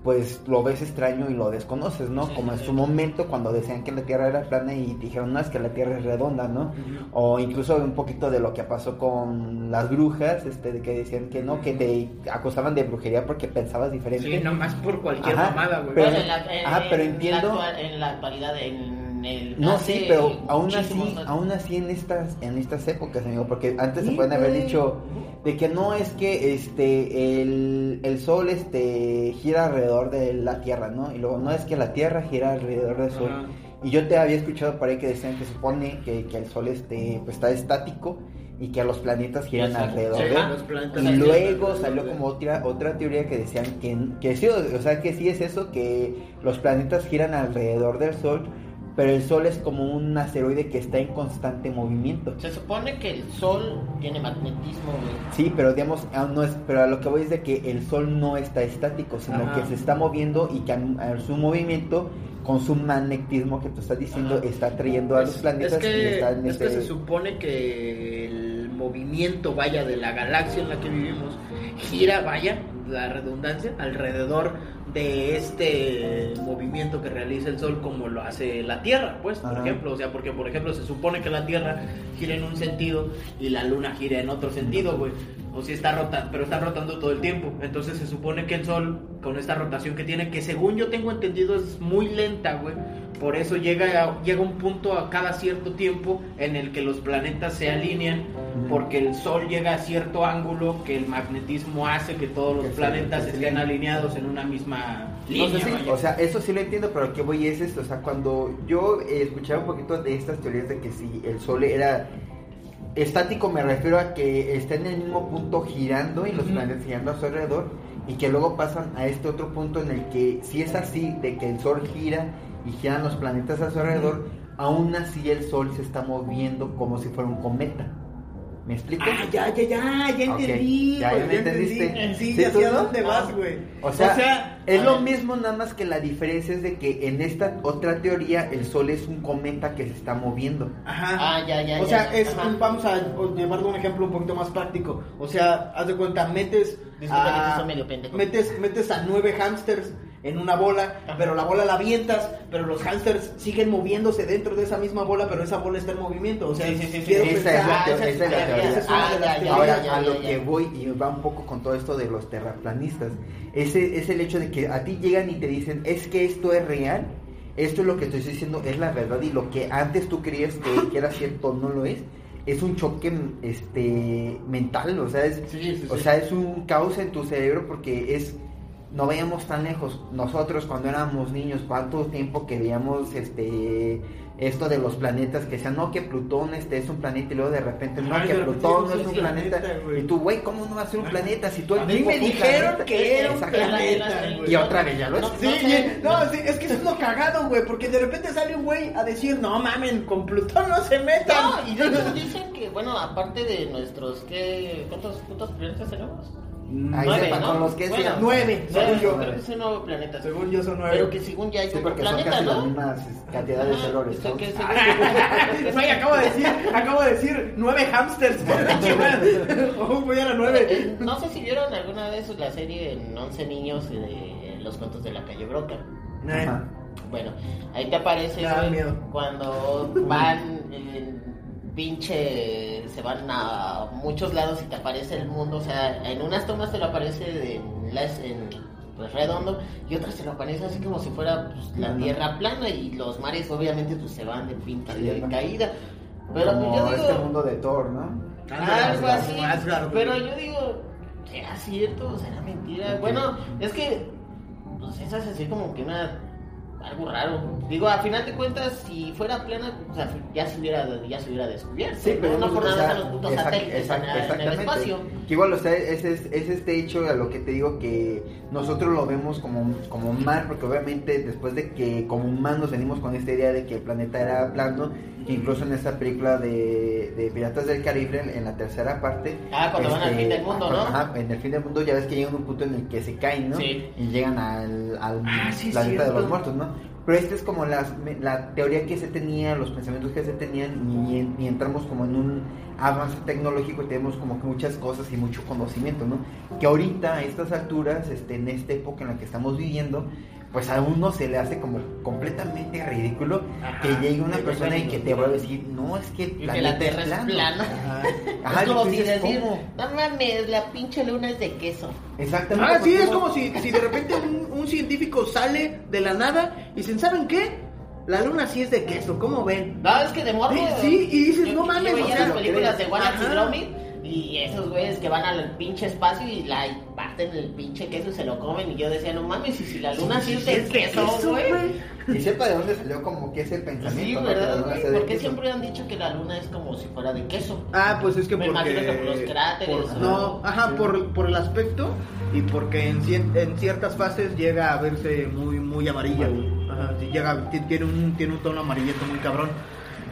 pues lo ves extraño y lo desconoces, ¿no? Sí, Como en sí. su momento cuando decían que la Tierra era plana y dijeron, no, es que la Tierra es redonda, ¿no? O incluso un poquito de lo que pasó con las brujas, este, de que decían que no, que te acusaban de brujería porque pensabas diferente. Sí, nomás por cualquier Ajá, mamada, güey. pero- en la, en- ah, pero en entiendo- la actual- en la actualidad, en el. No, sí, pero aún así, aún así en estas, en estas épocas, amigo, porque antes se pueden haber dicho de que no es que este el, el sol este gira alrededor de la tierra, ¿no? Y luego no es que la tierra gira alrededor del sol. Ajá. Y yo te había escuchado por ahí que decían que supone que, que el sol este pues está estático y que los planetas giran alrededor Sí, de él. Y luego salió como otra otra teoría que decían que, que sí, o sea que sí es eso, que los planetas giran alrededor del Sol, pero el Sol es como un asteroide que está en constante movimiento. Se supone que el sol tiene magnetismo, güey. Sí, pero digamos, aún no es, pero a lo que voy es de que el Sol no está estático, sino Ajá. que se está moviendo y que a, a su movimiento, con su magnetismo que tú estás diciendo, Ajá. está trayendo a los planetas es que, y están es que este- se supone que el movimiento, vaya, de la galaxia en la que vivimos, gira, vaya, la redundancia, alrededor de este movimiento que realiza el Sol como lo hace la Tierra, pues, por Ajá. ejemplo, o sea, porque, por ejemplo, se supone que la Tierra gira en un sentido y la Luna gira en otro sentido, güey. O si está rotando, pero está rotando todo el tiempo. Entonces se supone que el Sol, con esta rotación que tiene, que según yo tengo entendido es muy lenta, güey. Por eso llega, a- llega un punto a cada cierto tiempo en el que los planetas se alinean, porque el Sol llega a cierto ángulo que el magnetismo hace que todos los planetas estén alineados en una misma No línea. sé si- vaya. o sea, eso sí lo entiendo, pero lo que voy es esto, o sea, cuando yo escuchaba un poquito de estas teorías de que si el sol era estático, me refiero a que está en el mismo punto girando y los planetas girando a su alrededor y que luego pasan a este otro punto en el que si es así, de que el sol gira y giran los planetas a su alrededor, aún así el sol se está moviendo como si fuera un cometa. ¿Me explico? Ah, ya, ya, ya, ya entendí, ya, ya ya entendiste. entendí. Sí, Sí, ya tú sé a no. dónde vas, güey. O sea, o sea, es lo ver. mismo, nada más que la diferencia es de que en esta otra teoría el Sol es un cometa que se está moviendo. Ajá. Ah, ya, ya, O ya, sea, ya, es, ajá. vamos a llevarlo un ejemplo un poquito más práctico. O sea, haz de cuenta, metes Disculpa que te medio pendejo. metes, metes a nueve hámsters en una bola, Ajá. pero la bola la avientas, pero los hámsters siguen moviéndose dentro de esa misma bola, pero esa bola está en movimiento. O sea, Sí, sí, sí, sí. quiero Esa es pensar- esa es la teoría. Ah. Ahora, ya, a lo ya. que voy y va un poco con todo esto de los terraplanistas, ese es el hecho de que a ti llegan y te dicen, es que esto es real, esto es lo que estoy diciendo, es la verdad y lo que antes tú creías que, que era cierto no lo es. Es un choque este mental, o sea, es, Sí, sí, o sea, es un caos en tu cerebro porque es no veíamos tan lejos. Nosotros cuando éramos niños, cuánto tiempo que veíamos este esto de los planetas que decían, no, que Plutón este es un planeta y luego de repente, no, Ay, que Plutón no es es un planeta. Y tú, güey, ¿cómo no va a ser un planeta si tú A mí me dijeron que era un planeta, güey. Y otra vez ya lo es. No, Sí, no sí, sé. no, sí, es que eso es lo cagado, güey, porque de repente sale un güey a decir, no mamen, con Plutón no se metan. No, y de hecho dicen que, bueno, aparte de nuestros, ¿qué? ¿Cuántos putos planetas tenemos? Ahí Nueve, sepa, ¿no? con los que Bueno, sean. nueve, según yo. Creo que nuevo planeta. Según yo son nueve. Pero que según ya hay Sí, porque son planeta, casi las ¿no? mismas cantidades de Ajá, errores. sea, ¿no? que según- Güey, acabo de decir, acabo de decir nueve hamsters. Oh, güey, era nueve. Eh, No sé si vieron alguna vez la serie en 11 niños de los cuentos de la calle Broca. Bueno, ahí te aparece cuando van en pinche se van a muchos lados y te aparece el mundo, o sea, en unas tomas te lo aparece de- en, las- en, pues, redondo y otras te lo aparece así como si fuera pues, la tierra plana y los mares obviamente pues se van de pinche de caída. Pero Como pues, yo digo, este mundo de Thor, ¿no? algo así. Pero yo digo, ¿será cierto o será mentira? Bueno, es que, pues esa es así como que una. Algo raro. Digo, a final de cuentas, si fuera plana, o sea, ya se hubiera, ya se hubiera descubierto. Sí, pero no, no, por nada están los putos exact- satélites exact- en, en el exactamente. espacio. Que igual, o sea, es, es, es este hecho a lo que te digo que nosotros lo vemos como, como mal, porque obviamente después de que como humanos venimos con esta idea de que el planeta era plano, incluso en esta película de, de Piratas del Caribe, en, en la tercera parte... Ah, cuando van al fin del mundo, ¿no? Ajá, en el fin del mundo ya ves que llegan a un punto en el que se caen, ¿no? Sí. Y llegan al, al Ah, sí, planeta de los muertos, ¿no? Pero esta es como las, la teoría que se tenía, los pensamientos que se tenían y, y entramos como en un avance tecnológico y tenemos como que muchas cosas y mucho conocimiento, ¿no? Que ahorita a estas alturas, este, en esta época en la que estamos viviendo, pues a uno se le hace como completamente ridículo Ajá. que llegue una persona y que te va a decir, no, es que el la Tierra es plana. Es Ajá, como si dices, decir, ¿cómo? no mames, la pinche luna es de queso. Exactamente. Ah, sí, es como si, si de repente un, un científico sale de la nada y dicen, ¿saben qué? La luna sí es de queso, ¿cómo ven? No, es que de morro. Sí, sí, y dices, yo- no mames, Yo veía las películas de crees. Y esos güeyes que van al pinche espacio y la y parten el pinche queso y se lo comen. Y yo decía, no mames, y si la luna sí, es de queso, güey. Y sepa de dónde salió como que ese pensamiento. Sí, ¿verdad, güey? ¿Por qué siempre han dicho que la luna es como si fuera de queso? Ah, pues es que Me porque... imagino que por los cráteres, por- ¿no? no, ajá, por, por el aspecto y porque en, en ciertas fases llega a verse muy muy amarilla, güey. Ajá, sí, llega, ti- tiene un, tiene un tono amarillento muy cabrón.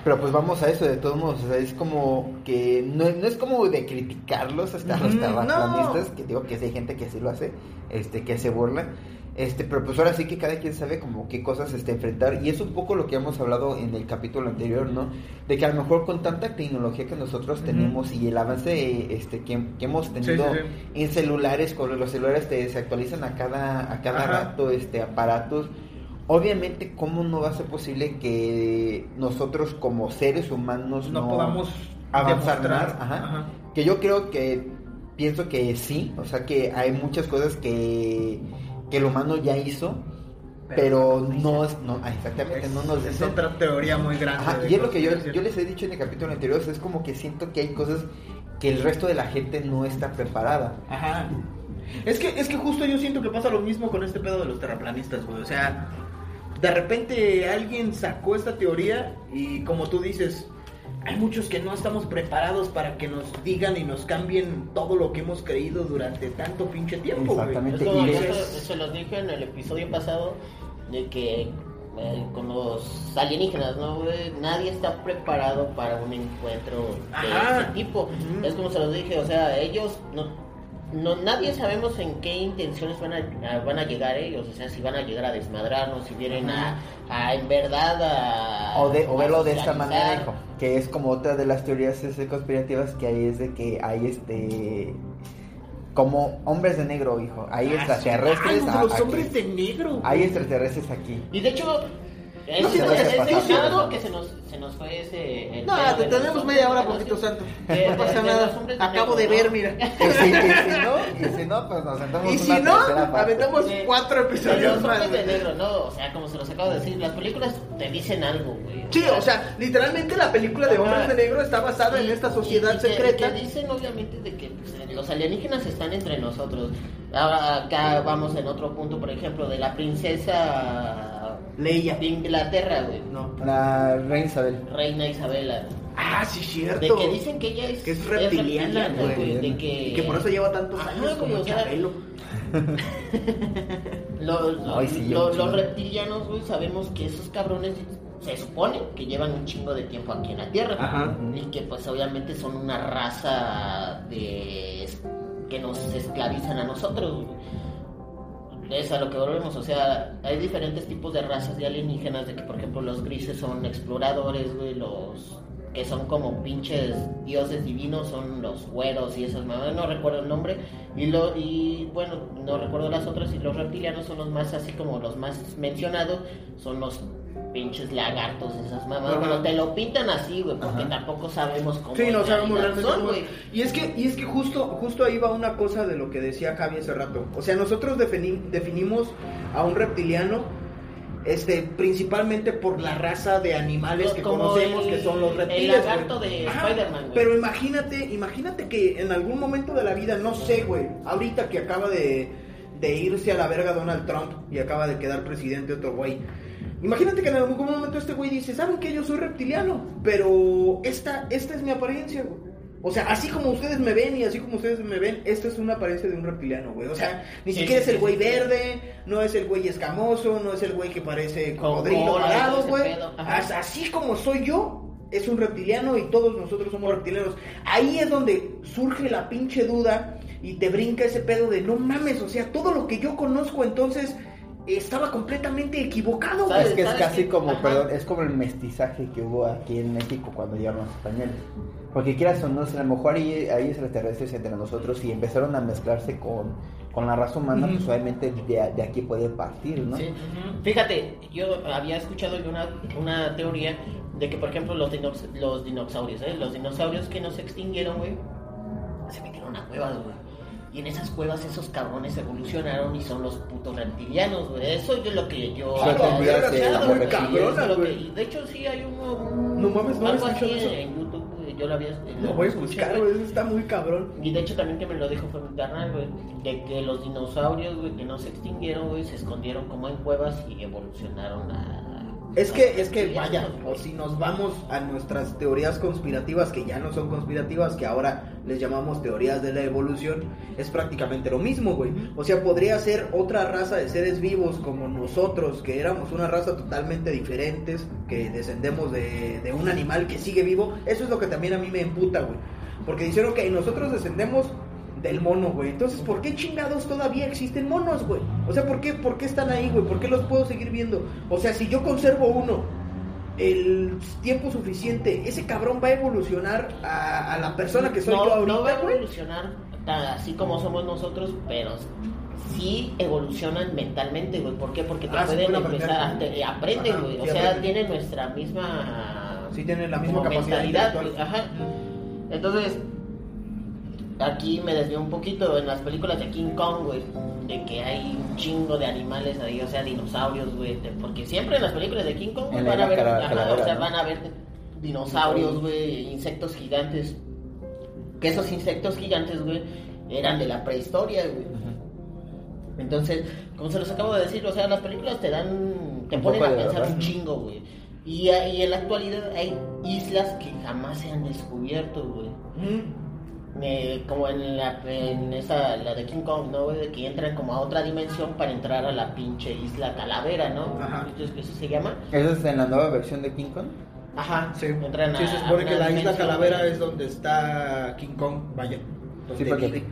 Pero pues vamos a eso, de todos modos, o sea, es como que no, no es como de criticarlos hasta los terraplanistas, no. que digo que sí hay gente que sí lo hace, este, que se burla, este, pero pues ahora sí que cada quien sabe como qué cosas este, enfrentar, y es un poco lo que hemos hablado en el capítulo anterior, ¿no? De que a lo mejor con tanta tecnología que nosotros tenemos y el avance este, que, que hemos tenido sí, en celulares, con los celulares te- se actualizan a cada, a cada Ajá. rato, este, aparatos, Obviamente, ¿cómo no va a ser posible que nosotros como seres humanos No, no, podamos avanzar demostrar. más? Ajá. Ajá. Que yo creo que, pienso que sí, o sea que hay muchas cosas que, que el humano ya hizo, pero, no es, no, ah, exactamente, no nos es otra teoría muy grande. Ajá, y es lo que yo, yo les he dicho en el capítulo anterior, o sea, es como que siento que hay cosas que el resto de la gente no está preparada. Ajá. Es que, es que justo yo siento que pasa lo mismo con este pedo de los terraplanistas, güey. O sea, de repente alguien sacó esta teoría y como tú dices, hay muchos que no estamos preparados para que nos digan y nos cambien todo lo que hemos creído durante tanto pinche tiempo. Exactamente. Es como y yo es- se, los dije en el episodio pasado de que eh, con los alienígenas, ¿no? Nadie está preparado para un encuentro de Ajá. ese tipo. Es como se los dije, o sea, ellos no, no nadie sabemos en qué intenciones van a, van a llegar ellos, o sea, si van a llegar a desmadrarnos, si vienen a, a en verdad a O, de, o verlo de esta manera, hijo, que es como otra de las teorías conspirativas que hay, es de que hay este como hombres de negro, hijo, hay extraterrestres, Ah, a- los aquí. hombres de negro. hay extraterrestres aquí. Y de hecho, es, No, es, algo que se nos, se nos fue ese... el No, te tenemos media hora, poquito santo. No pasa nada. Acabo de ver, mira. Y si, no, y si no, pues nos sentamos Y si no, aventamos cuatro episodios más. hombres de negro, no, o sea, como se los acabo de decir, las películas te dicen algo, güey. Sí, o sea, literalmente la película de. Hombres de Negro está basada en esta sociedad secreta. Que dicen obviamente de que pues, los alienígenas están entre nosotros. Ahora acá vamos en otro punto, por ejemplo, de la princesa Leia. de Inglaterra, güey. No. La reina Isabel. Reina Isabela. Ah, sí, cierto. De que dicen que ella es, Que es reptiliana, güey. De que, Y que por eso lleva tantos Ajá, años como o sea, Chabelo. Ay, sí, los chingo. reptilianos, güey, sabemos que esos cabrones se supone que llevan un chingo de tiempo aquí en la Tierra. Ajá. Y que pues obviamente son una raza de que nos esclavizan a nosotros. güey. Es a lo que volvemos, o sea, hay diferentes tipos de razas de alienígenas, de que por ejemplo los grises son exploradores, güey, los que son como pinches dioses divinos son los güeros y esas mamás, no recuerdo el nombre, y lo y bueno, no recuerdo las otras, y los reptilianos son los más así como los más mencionados, son los pinches lagartos, esas mamás, bueno, te lo pintan así, güey, porque Ajá. tampoco sabemos cómo Sí, no sabemos realmente son, cómo-. Y es que, y es que justo, justo ahí va una cosa de lo que decía Javi hace rato. O sea, nosotros defini- definimos a un reptiliano este, principalmente por la raza de animales que Como conocemos el- que son los el reptiles. lagarto güey. de Spider-Man, güey. Pero imagínate, imagínate que en algún momento de la vida, no sé, güey, ahorita que acaba de, de irse a la verga Donald Trump y acaba de quedar presidente otro güey. Imagínate que en algún momento este güey dice, ¿saben que Yo soy reptiliano, pero esta, esta es mi apariencia, güey. O sea, así como ustedes me ven y así como ustedes me ven, esta es una apariencia de un reptiliano, güey. O sea, ni Sí, siquiera sí, es el güey sí. verde, no es el güey escamoso, no es el güey que parece cocodrilo parado, güey. Así como soy yo, es un reptiliano y todos nosotros somos reptilianos. Ahí es donde surge la pinche duda y te brinca ese pedo de no mames, o sea, todo lo que yo conozco entonces estaba completamente equivocado, ¿Sabes? Es que es ¿sabes casi como, Ajá. perdón, es como el mestizaje que hubo aquí en México cuando llegaron los españoles. Porque quieras o no, a lo mejor ahí hay extraterrestres entre nosotros y empezaron a mezclarse con, con la raza humana, Ujú. pues obviamente de, de aquí puede partir, ¿no? Sí. Fíjate, yo había escuchado una, una teoría de que, por ejemplo, los, dinox- los dinosaurios, ¿eh? los dinosaurios que no se extinguieron, güey, se metieron a cuevas, güey. Y en esas cuevas esos cabrones evolucionaron y son los putos reptilianos, güey. Eso es lo que yo... Güey. cabrona, lo que- y de hecho sí hay un... un- No mames, no algo así eso. en YouTube, güey. Yo lo había... Lo voy a buscar, güey, eso está muy cabrón. y de hecho también que me lo dijo fue mi carnal, güey, de que los dinosaurios, güey, que no se extinguieron, güey, se escondieron como en cuevas y evolucionaron a... Es que, es que vaya, o si nos vamos a nuestras teorías conspirativas, que ya no son conspirativas, que ahora les llamamos teorías de la evolución, es prácticamente lo mismo, güey. O sea, podría ser otra raza de seres vivos como nosotros, que éramos una raza totalmente diferentes, que descendemos de, de un animal que sigue vivo. Eso es lo que también a mí me emputa, güey. Porque dijeron que nosotros descendemos del mono, güey. Entonces, ¿por qué chingados todavía existen monos, güey? O sea, ¿por qué, ¿por qué están ahí, güey? ¿Por qué los puedo seguir viendo? O sea, si yo conservo uno el tiempo suficiente, ese cabrón va a evolucionar a, a la persona que soy no, yo ahorita, no va a evolucionar así como somos nosotros, pero sí evolucionan mentalmente, güey. ¿Por qué? Porque te Ah, pueden empezar, te- aprenden, güey. O sí sea, tienen nuestra misma... Sí tienen la misma capacidad mentalidad. Ajá. Entonces, aquí me desvió un poquito en las películas de King Kong, güey, de que hay un chingo de animales ahí, o sea, dinosaurios, güey, porque siempre en las películas de King Kong güey, van a ver, cara- ajá, calavera, o sea, ¿no? van a ver dinosaurios, güey, insectos gigantes, que esos insectos gigantes, güey, eran de la prehistoria, güey. Entonces, como se los acabo de decir, o sea, las películas te dan, te Un ponen a pensar verdad. un chingo, güey. Y, y en la actualidad hay islas que jamás se han descubierto, güey. Ujú. Eh, como en la en esa la de King Kong, ¿no? De que entran como a otra dimensión para entrar a la pinche isla Calavera, ¿no? Ajá. Entonces, ¿eso se llama? ¿Eso es en la nueva versión de King Kong? Ajá. Sí, Entran a, Sí, se supone que la isla Calavera güey. es donde está King Kong, vaya. Sí, porque- vive.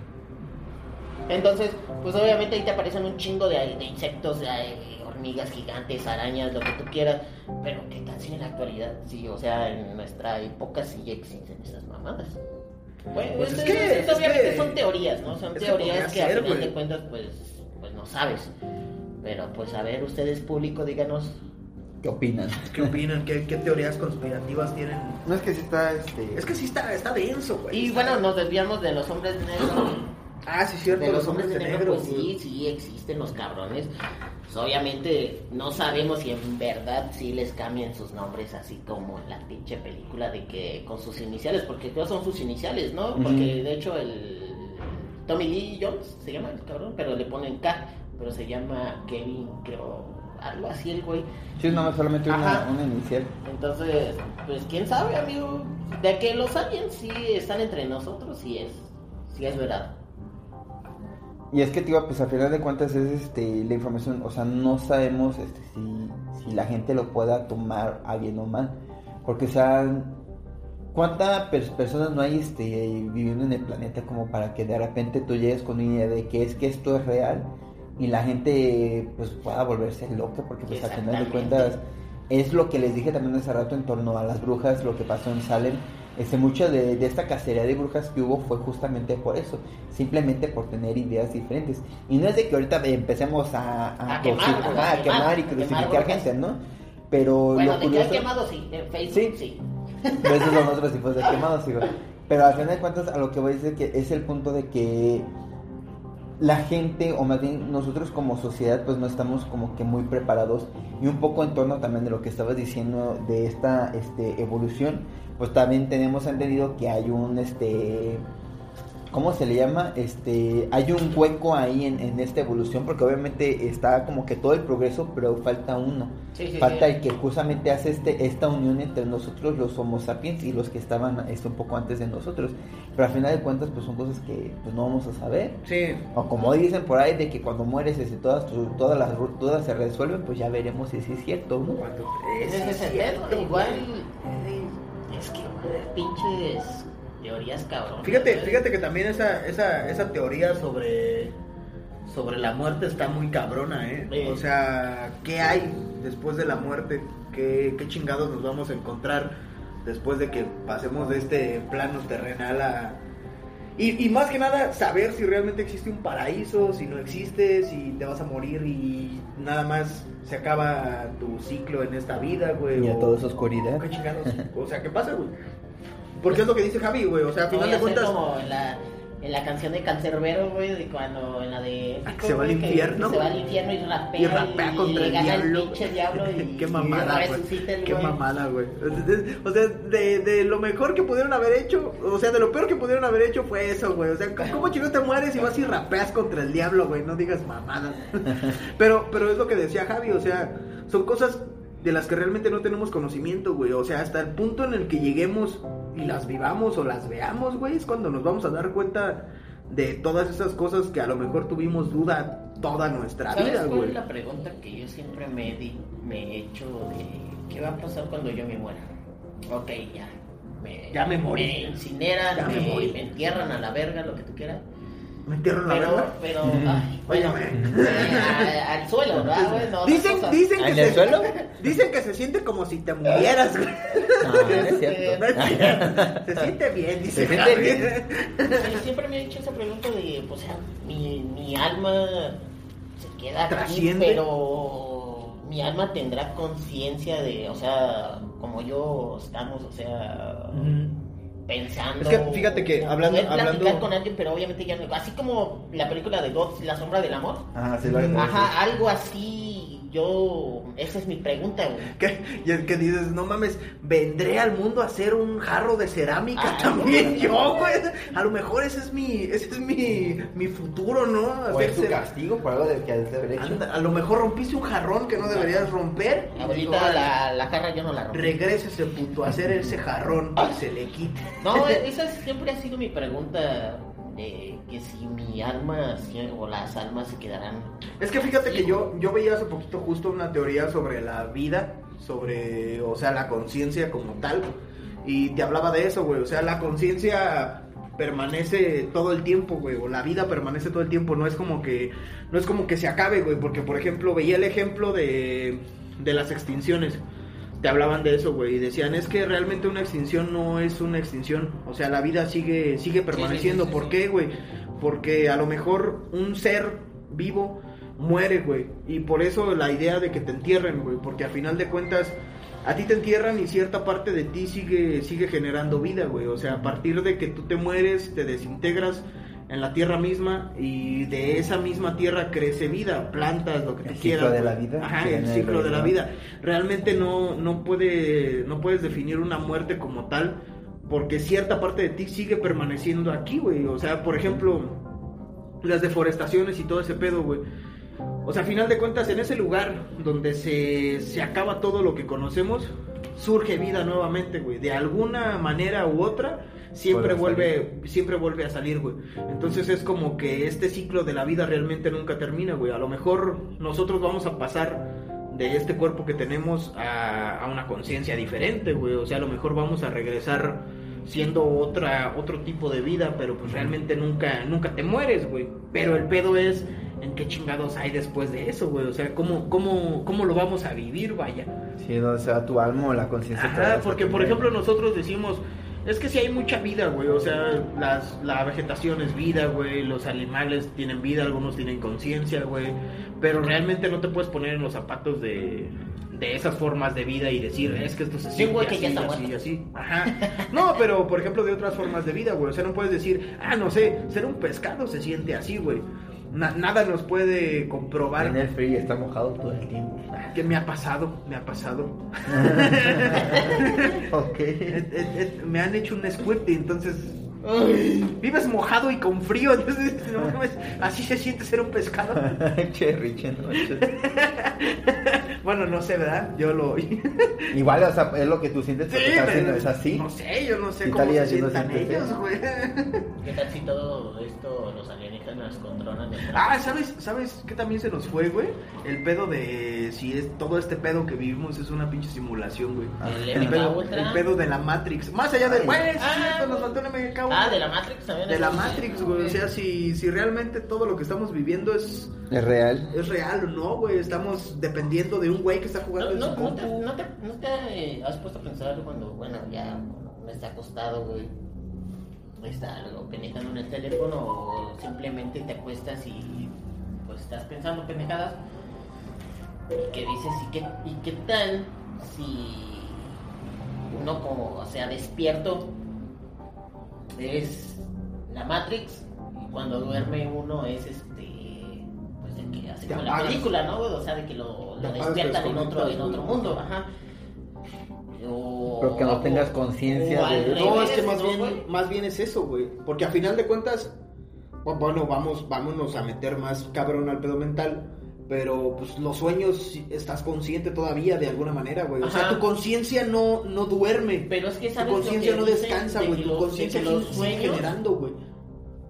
Entonces, pues obviamente ahí te aparecen un chingo de, de insectos, de eh, hormigas gigantes, arañas, lo que tú quieras. Pero ¿qué tal si en la actualidad? Sí, o sea, en nuestra época sí existen esas mamadas. Bueno, Pues es es- que- es- es obviamente que- son teorías, ¿no? Son que teorías que, a ser, final de cuentas, pues, pues no sabes. Pero pues a ver, ustedes público, díganos. ¿Qué opinan? ¿Qué opinan? ¿Qué, qué teorías conspirativas tienen? No es que sí está, este... Es que sí está, está denso, güey. Y Está- bueno, nos desviamos de los hombres negros. Ah, sí, cierto. de los hombres de negro, pues sí, sí existen los cabrones. Pues obviamente no sabemos si en verdad sí les cambian sus nombres así como en la pinche película de que con sus iniciales, porque creo son sus iniciales, ¿no? Porque de hecho el Tommy Lee Jones se llama el cabrón, pero le ponen K, pero se llama Kevin, creo, algo así el güey. Sí, no, solamente una, una inicial. Entonces, pues quién sabe, amigo, de que los aliens sí están entre nosotros, sí es, sí es verdad. Y es que, tío, pues al final de cuentas es este, la información, o sea, no sabemos este, si, si la gente lo pueda tomar a bien o mal. Porque, o sea, ¿cuántas pers- personas no hay este, viviendo en el planeta como para que de repente tú llegues con una idea de que es que esto es real y la gente pues pueda volverse loca? Porque pues al final de cuentas es lo que les dije también hace rato en torno a las brujas, lo que pasó en Salem. Este, mucha de, de esta cacería de brujas que hubo fue justamente por eso, simplemente por tener ideas diferentes. Y no es de que ahorita empecemos a, a, A quemar, a y quemar crucificar gente, ¿no? Pero Bueno, lo de curioso... quemado sí, en Facebook Sí. sí. Pero esos son otros tipos de quemados. Pero al final de cuentas, a lo que voy a decir que es el punto de que la gente, o más bien nosotros como sociedad, pues no estamos como que muy preparados. Y un poco en torno también de lo que estabas diciendo de esta este, evolución, pues también tenemos entendido que hay un este. ¿Cómo se le llama? Este, hay un hueco ahí en, en esta evolución, porque obviamente está como que todo el progreso, pero falta uno. Sí, sí, falta sí. el que justamente hace este, esta unión entre nosotros los Homo sapiens y los que estaban este, un poco antes de nosotros. Pero al final de cuentas, pues son cosas que pues, no vamos a saber. Sí. O como dicen por ahí, de que cuando mueres este, todas, todas las dudas se resuelven, pues ya veremos si sí es cierto, ¿no? Cuando Ese es el pedo, igual es que pinches teorías cabrón. Fíjate, fíjate que también esa, esa, esa teoría sobre sobre la muerte está muy cabrona, ¿eh? Sí. O sea, ¿qué hay después de la muerte? ¿Qué, qué chingados nos vamos a encontrar después de que pasemos de este plano terrenal a... Y, y más que nada, saber si realmente existe un paraíso, si no existe, si te vas a morir y nada más se acaba tu ciclo en esta vida, güey. Y a o- toda esa oscuridad. ¿Qué chingados? O sea, ¿qué pasa, güey? Porque es lo que dice Javi, güey. O sea, a No final de cuentas... como en la, en la canción de Cancerbero, güey, de cuando en la de... Ah, que se va al que infierno, Se va al infierno y rapea. Y rapea y contra le el gana diablo. el pinche diablo y, Qué mamada, güey. Qué mamada, güey. O sea, de, de lo mejor que pudieron haber hecho, o sea, de lo peor que pudieron haber hecho fue eso, güey. O sea, ¿cómo chino te mueres y vas y rapeas contra el diablo, güey? No digas mamadas. Pero, pero es lo que decía Javi, o sea, son cosas de las que realmente no tenemos conocimiento, güey. O sea, hasta el punto en el que lleguemos y las vivamos o las veamos, güey, es cuando nos vamos a dar cuenta de todas esas cosas que a lo mejor tuvimos duda toda nuestra ¿Sabes vida, cuál güey. es la pregunta que yo siempre me, di- me he hecho de qué va a pasar cuando yo me muera? Ok, ya. Me, Ya me morí. Me incineran, Ya me me, morí. me entierran a la verga, lo que tú quieras. Me entierro en la Pero, verga. pero, ay, bueno, eh, al suelo, ¿verdad, güey? No, Dicen, dicen que ¿En se, el suelo? Dicen que se siente como si te murieras, güey. No, no es No cierto. es cierto. Se siente bien, dice. Se siente bien. Sí, siempre me he hecho esa pregunta de, o sea, mi, mi alma se queda aquí, ¿Trasciende? pero mi alma tendrá conciencia de, o sea, como yo estamos, o sea, pensando. Es que fíjate que hablando- hablando- con alguien, pero obviamente ya no, así como la película de God, La sombra del amor. Ajá, sí hago. Ajá, algo así, yo, esa es mi pregunta, güey. Y es que dices, no mames, vendré al mundo a hacer un jarro de cerámica Ah, también no. yo, güey. A lo mejor ese es mi, ese es mi, mi futuro, ¿no? O es tu castigo por algo de que has de haber hecho. Anda, a lo mejor rompiste un jarrón que no deberías romper. digo, Ahorita la, la jarra yo no la rompo. Regresa ese puto a hacer ese jarrón que se le quite. No, esa siempre ha sido mi pregunta de que si mi alma o las almas se quedarán. Es que fíjate que yo, yo veía hace poquito justo una teoría sobre la vida, sobre, o sea, la conciencia como tal, y te hablaba de eso, güey, o sea, la conciencia permanece todo el tiempo, güey, o la vida permanece todo el tiempo, no es como que, no es como que se acabe, güey, porque por ejemplo veía el ejemplo de, de las extinciones, te hablaban de eso, güey, y decían, es que realmente una extinción no es una extinción, o sea, la vida sigue, sigue permaneciendo, sí, sí, ¿por qué, güey? Porque a lo mejor un ser vivo muere, güey, y por eso la idea de que te entierren, güey, porque a final de cuentas a ti te entierran y cierta parte de ti sigue sigue generando vida, güey, o sea, a partir de que tú te mueres, te desintegras en la tierra misma y de esa misma tierra crece vida, plantas, lo que tú El quieras. ciclo de la vida, Ajá, el ciclo de la vida. Realmente no no puede no puedes definir una muerte como tal porque cierta parte de ti sigue permaneciendo aquí, güey. O sea, por ejemplo, las deforestaciones y todo ese pedo, güey. O sea, a final de cuentas, en ese lugar donde se, se acaba todo lo que conocemos, surge vida nuevamente, güey. De alguna manera u otra, siempre Vuelve siempre vuelve a salir, güey. Entonces es como que este ciclo de la vida realmente nunca termina, güey. A lo mejor nosotros vamos a pasar de este cuerpo que tenemos a, a una conciencia diferente, güey. O sea, a lo mejor vamos a regresar siendo otra otro tipo de vida, pero pues realmente nunca nunca te mueres, güey. Pero el pedo es en qué chingados hay después de eso, güey. O sea, cómo cómo cómo lo vamos a vivir, vaya. Sí, donde se va tu alma o la conciencia. Ajá, porque por ejemplo nosotros decimos, es que si hay mucha vida, güey, o sea, las, la vegetación es vida, güey, los animales tienen vida, algunos tienen conciencia, güey, pero realmente no te puedes poner en los zapatos de, de esas formas de vida y decir, es que esto se Sí, siente güey, que así, ya está así, muerto. así, ajá. No, pero por ejemplo de otras formas de vida, güey, o sea, no puedes decir, ah, no sé, ser un pescado se siente así, güey. Na- nada nos puede comprobar En el frío está mojado todo el tiempo. que me ha pasado, me ha pasado. ok. Me han hecho un squirt y entonces vives mojado y con frío entonces no mames, así se siente ser un pescado Cherry, che, no, che. bueno, no sé, ¿verdad? Yo lo... sí, Igual, o sea, es lo que tú sientes porque estás haciendo, es así. No sé, yo no sé ¿Qué cómo se sientan ellos, güey. ¿Qué tal si todo esto los alienígenas controlan el Ah, ¿sabes, ¿sabes qué también se nos fue, güey? El pedo de si es todo este pedo que vivimos es una pinche simulación, güey. El El MK pedo, el pedo de la Matrix. Más allá del... Ay. Güey, sí, Ah, nos faltó un MK Ultra. Ah, de la Matrix también. De la Matrix, güey. O sea, si, si realmente todo lo que estamos viviendo es, Es real. es real o no, güey. Estamos dependiendo de un güey que está No, jugando en no, su no, te, no, te, no te eh, has puesto a pensar cuando, bueno, ya no está acostado, güey. Está algo penejando en el teléfono o simplemente te acuestas y pues estás pensando pendejadas. Y que dices, ¿y qué, y qué tal si uno como, o sea, despierto es la Matrix y cuando duerme uno es este, pues el que hace como la película, ¿no? O sea, de que lo, lo despiertan en otro, en otro mundo, ajá. O- Pero que no tengas conciencia de- No, es que más ¿no, bien, güey? más bien es eso, güey. Porque a final de cuentas, bu- bueno, vamos, vámonos a meter más cabrón al pedo mental. Pero pues los sueños estás consciente todavía de alguna manera, güey. O sea, tu conciencia no, no duerme. Pero es que Tu sabes lo conciencia no descansa, de güey. Tu de conciencia que los sueños generando, güey.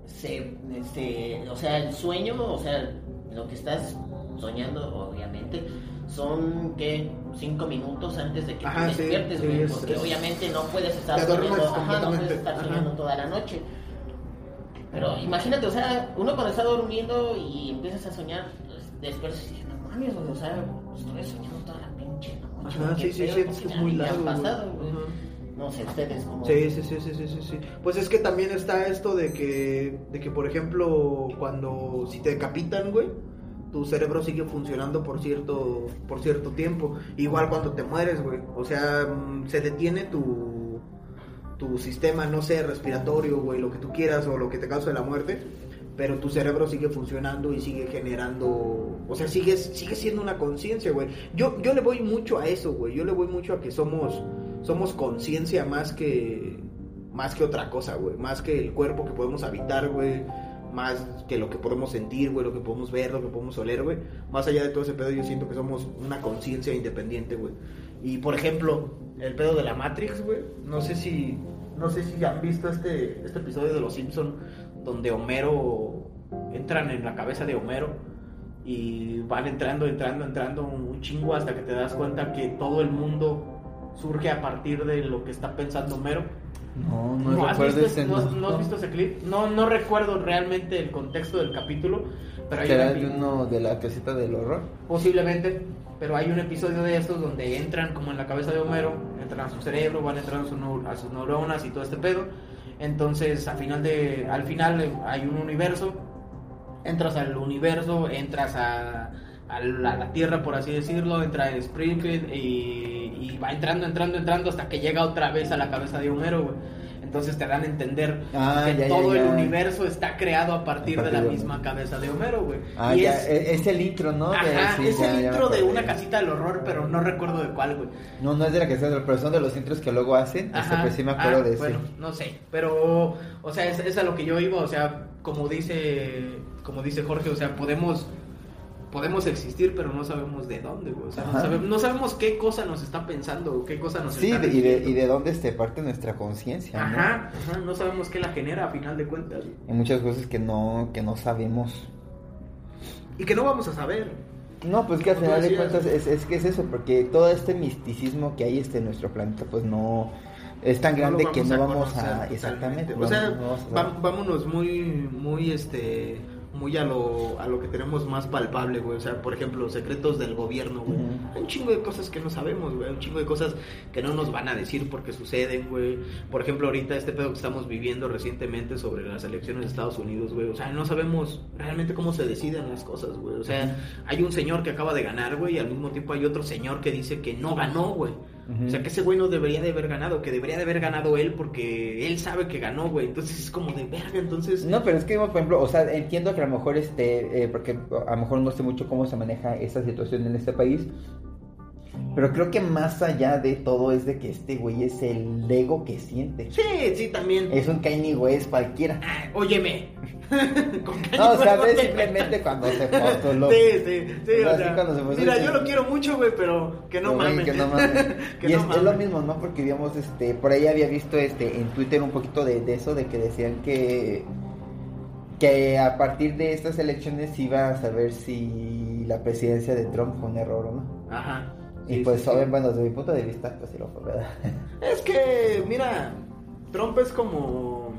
se, se- o sea, el sueño, o sea, lo que estás soñando, obviamente, son que cinco minutos antes de que Ajá, te despiertes, sí, güey, porque es- obviamente no puedes estar soñando, ajá, no puedes estar ajá. soñando toda la noche. Pero imagínate, o sea, uno cuando está durmiendo y empiezas a soñar, y dices, no mames, güey, o sea, estoy soñando toda la pinche noche. Ajá, sí, sí, sí, ¿cómo es que es muy largo, pasado, güey? No sé, ustedes como... Sí, sí, sí, sí, sí, sí. Pues es que también está esto de que, de que por ejemplo, cuando si te decapitan, güey, tu cerebro sigue funcionando por cierto, por cierto tiempo. Igual cuando te mueres, güey. O sea, mm, se detiene tu, tu sistema, no sé, respiratorio, güey, lo que tú quieras o lo que te cause la muerte. Pero tu cerebro sigue funcionando y sigue generando, o sea, sigue, sigue siendo una conciencia, güey. Yo, yo le voy mucho a eso, güey. Yo le voy mucho a que somos, somos conciencia más que, más que otra cosa, güey. Más que el cuerpo que podemos habitar, güey. Más que lo que podemos sentir, güey. Lo que podemos ver, lo que podemos oler, güey. Más allá de todo ese pedo, yo siento que somos una conciencia independiente, güey. Y por ejemplo, el pedo de la Matrix, güey. No sé si, no sé si han visto este, este episodio de Los Simpson donde Homero entran en la cabeza de Homero y van entrando, entrando, entrando un chingo hasta que te das cuenta que todo el mundo surge a partir de lo que está pensando Homero. No, no, ¿No has, recuerdo visto, ese no no. has visto ese clip? No, no recuerdo realmente el contexto del capítulo, pero hay ¿Será de uno de la casita del horror? Posiblemente, pero hay un episodio de estos donde entran como en la cabeza de Homero, entran a su cerebro, van entrando a, su neu- a sus neuronas y todo este pedo. Entonces, al final, de, al final eh, hay un universo, entras al universo, entras a, a la, Tierra, por así decirlo, entra en Springfield y, va entrando, entrando, entrando hasta que llega otra vez a la cabeza de Homero. Entonces te dan a entender Ah, que ya, ya, todo el universo está creado a partir, A de la de- misma cabeza de Homero, güey. Ah, Y ya, es- el intro, ¿no? De- Ajá, sí, es el intro de una casita del horror, pero no recuerdo de cuál, güey. No, no es de la casita del horror, pero son de los intros que luego hacen. Este, Ajá. pues sí me acuerdo Ah, de ese. Bueno, no sé, pero, o sea, es, es a lo que yo iba, o sea, como dice, como dice Jorge, o sea, podemos, podemos existir, pero no sabemos de dónde, güey. O sea, no, sabemos qué cosa nos está pensando, o qué cosa nos Sí, está y, de, y de dónde este parte nuestra conciencia, ¿no? Ajá, ajá, no sabemos qué la genera a final de cuentas. güey. Hay muchas cosas que no, que no sabemos. Y que no vamos a saber. No, pues que al final de cuentas es, es que es eso, porque todo este misticismo que hay este en nuestro planeta, pues no es tan No grande que no a vamos conocer a... Exactamente. O sea, no- no vamos a va- saber. vámonos muy, muy, este, muy a lo, a lo que tenemos más palpable, güey. O sea, por ejemplo, secretos del gobierno, güey. Hay un chingo de cosas que no sabemos, güey. Un chingo de cosas que no nos van a decir porque suceden, güey. Por ejemplo, ahorita este pedo que estamos viviendo recientemente sobre las elecciones de Estados Unidos, güey. O sea, no sabemos realmente cómo se deciden las cosas, güey. O sea, hay un señor que acaba de ganar, güey, y al mismo tiempo hay otro señor que dice que no ganó, güey. O sea, que ese güey no debería de haber ganado, que debería de haber ganado él porque él sabe que ganó, güey. Entonces es como de verga, entonces... No, pero es que, por ejemplo, o sea, entiendo que a lo mejor, este, eh, porque a lo mejor no sé mucho cómo se maneja esta situación en este país, Pero creo que más allá de todo es de que este güey es el ego que siente. Sí, sí, también. Es un Kanye West cualquiera. Ah, óyeme. Con No, o sea, West, simplemente cuando se postuló. Sí, sí, sí. O sea, o así sea, cuando se puso mira, yo lo quiero mucho, güey, pero que no güey, mames. que no mames. Que y no es, lo mismo, ¿no? Porque digamos, este, por ahí había visto este en Twitter un poquito de, de eso, de que decían que que a partir de estas elecciones iba a saber si la presidencia de Trump fue un error o no. Ajá. Y Sí, pues, sí, sí. saben, bueno, desde mi punto de vista, pues sí lo fue, ¿verdad? Es que, mira, Trump es como.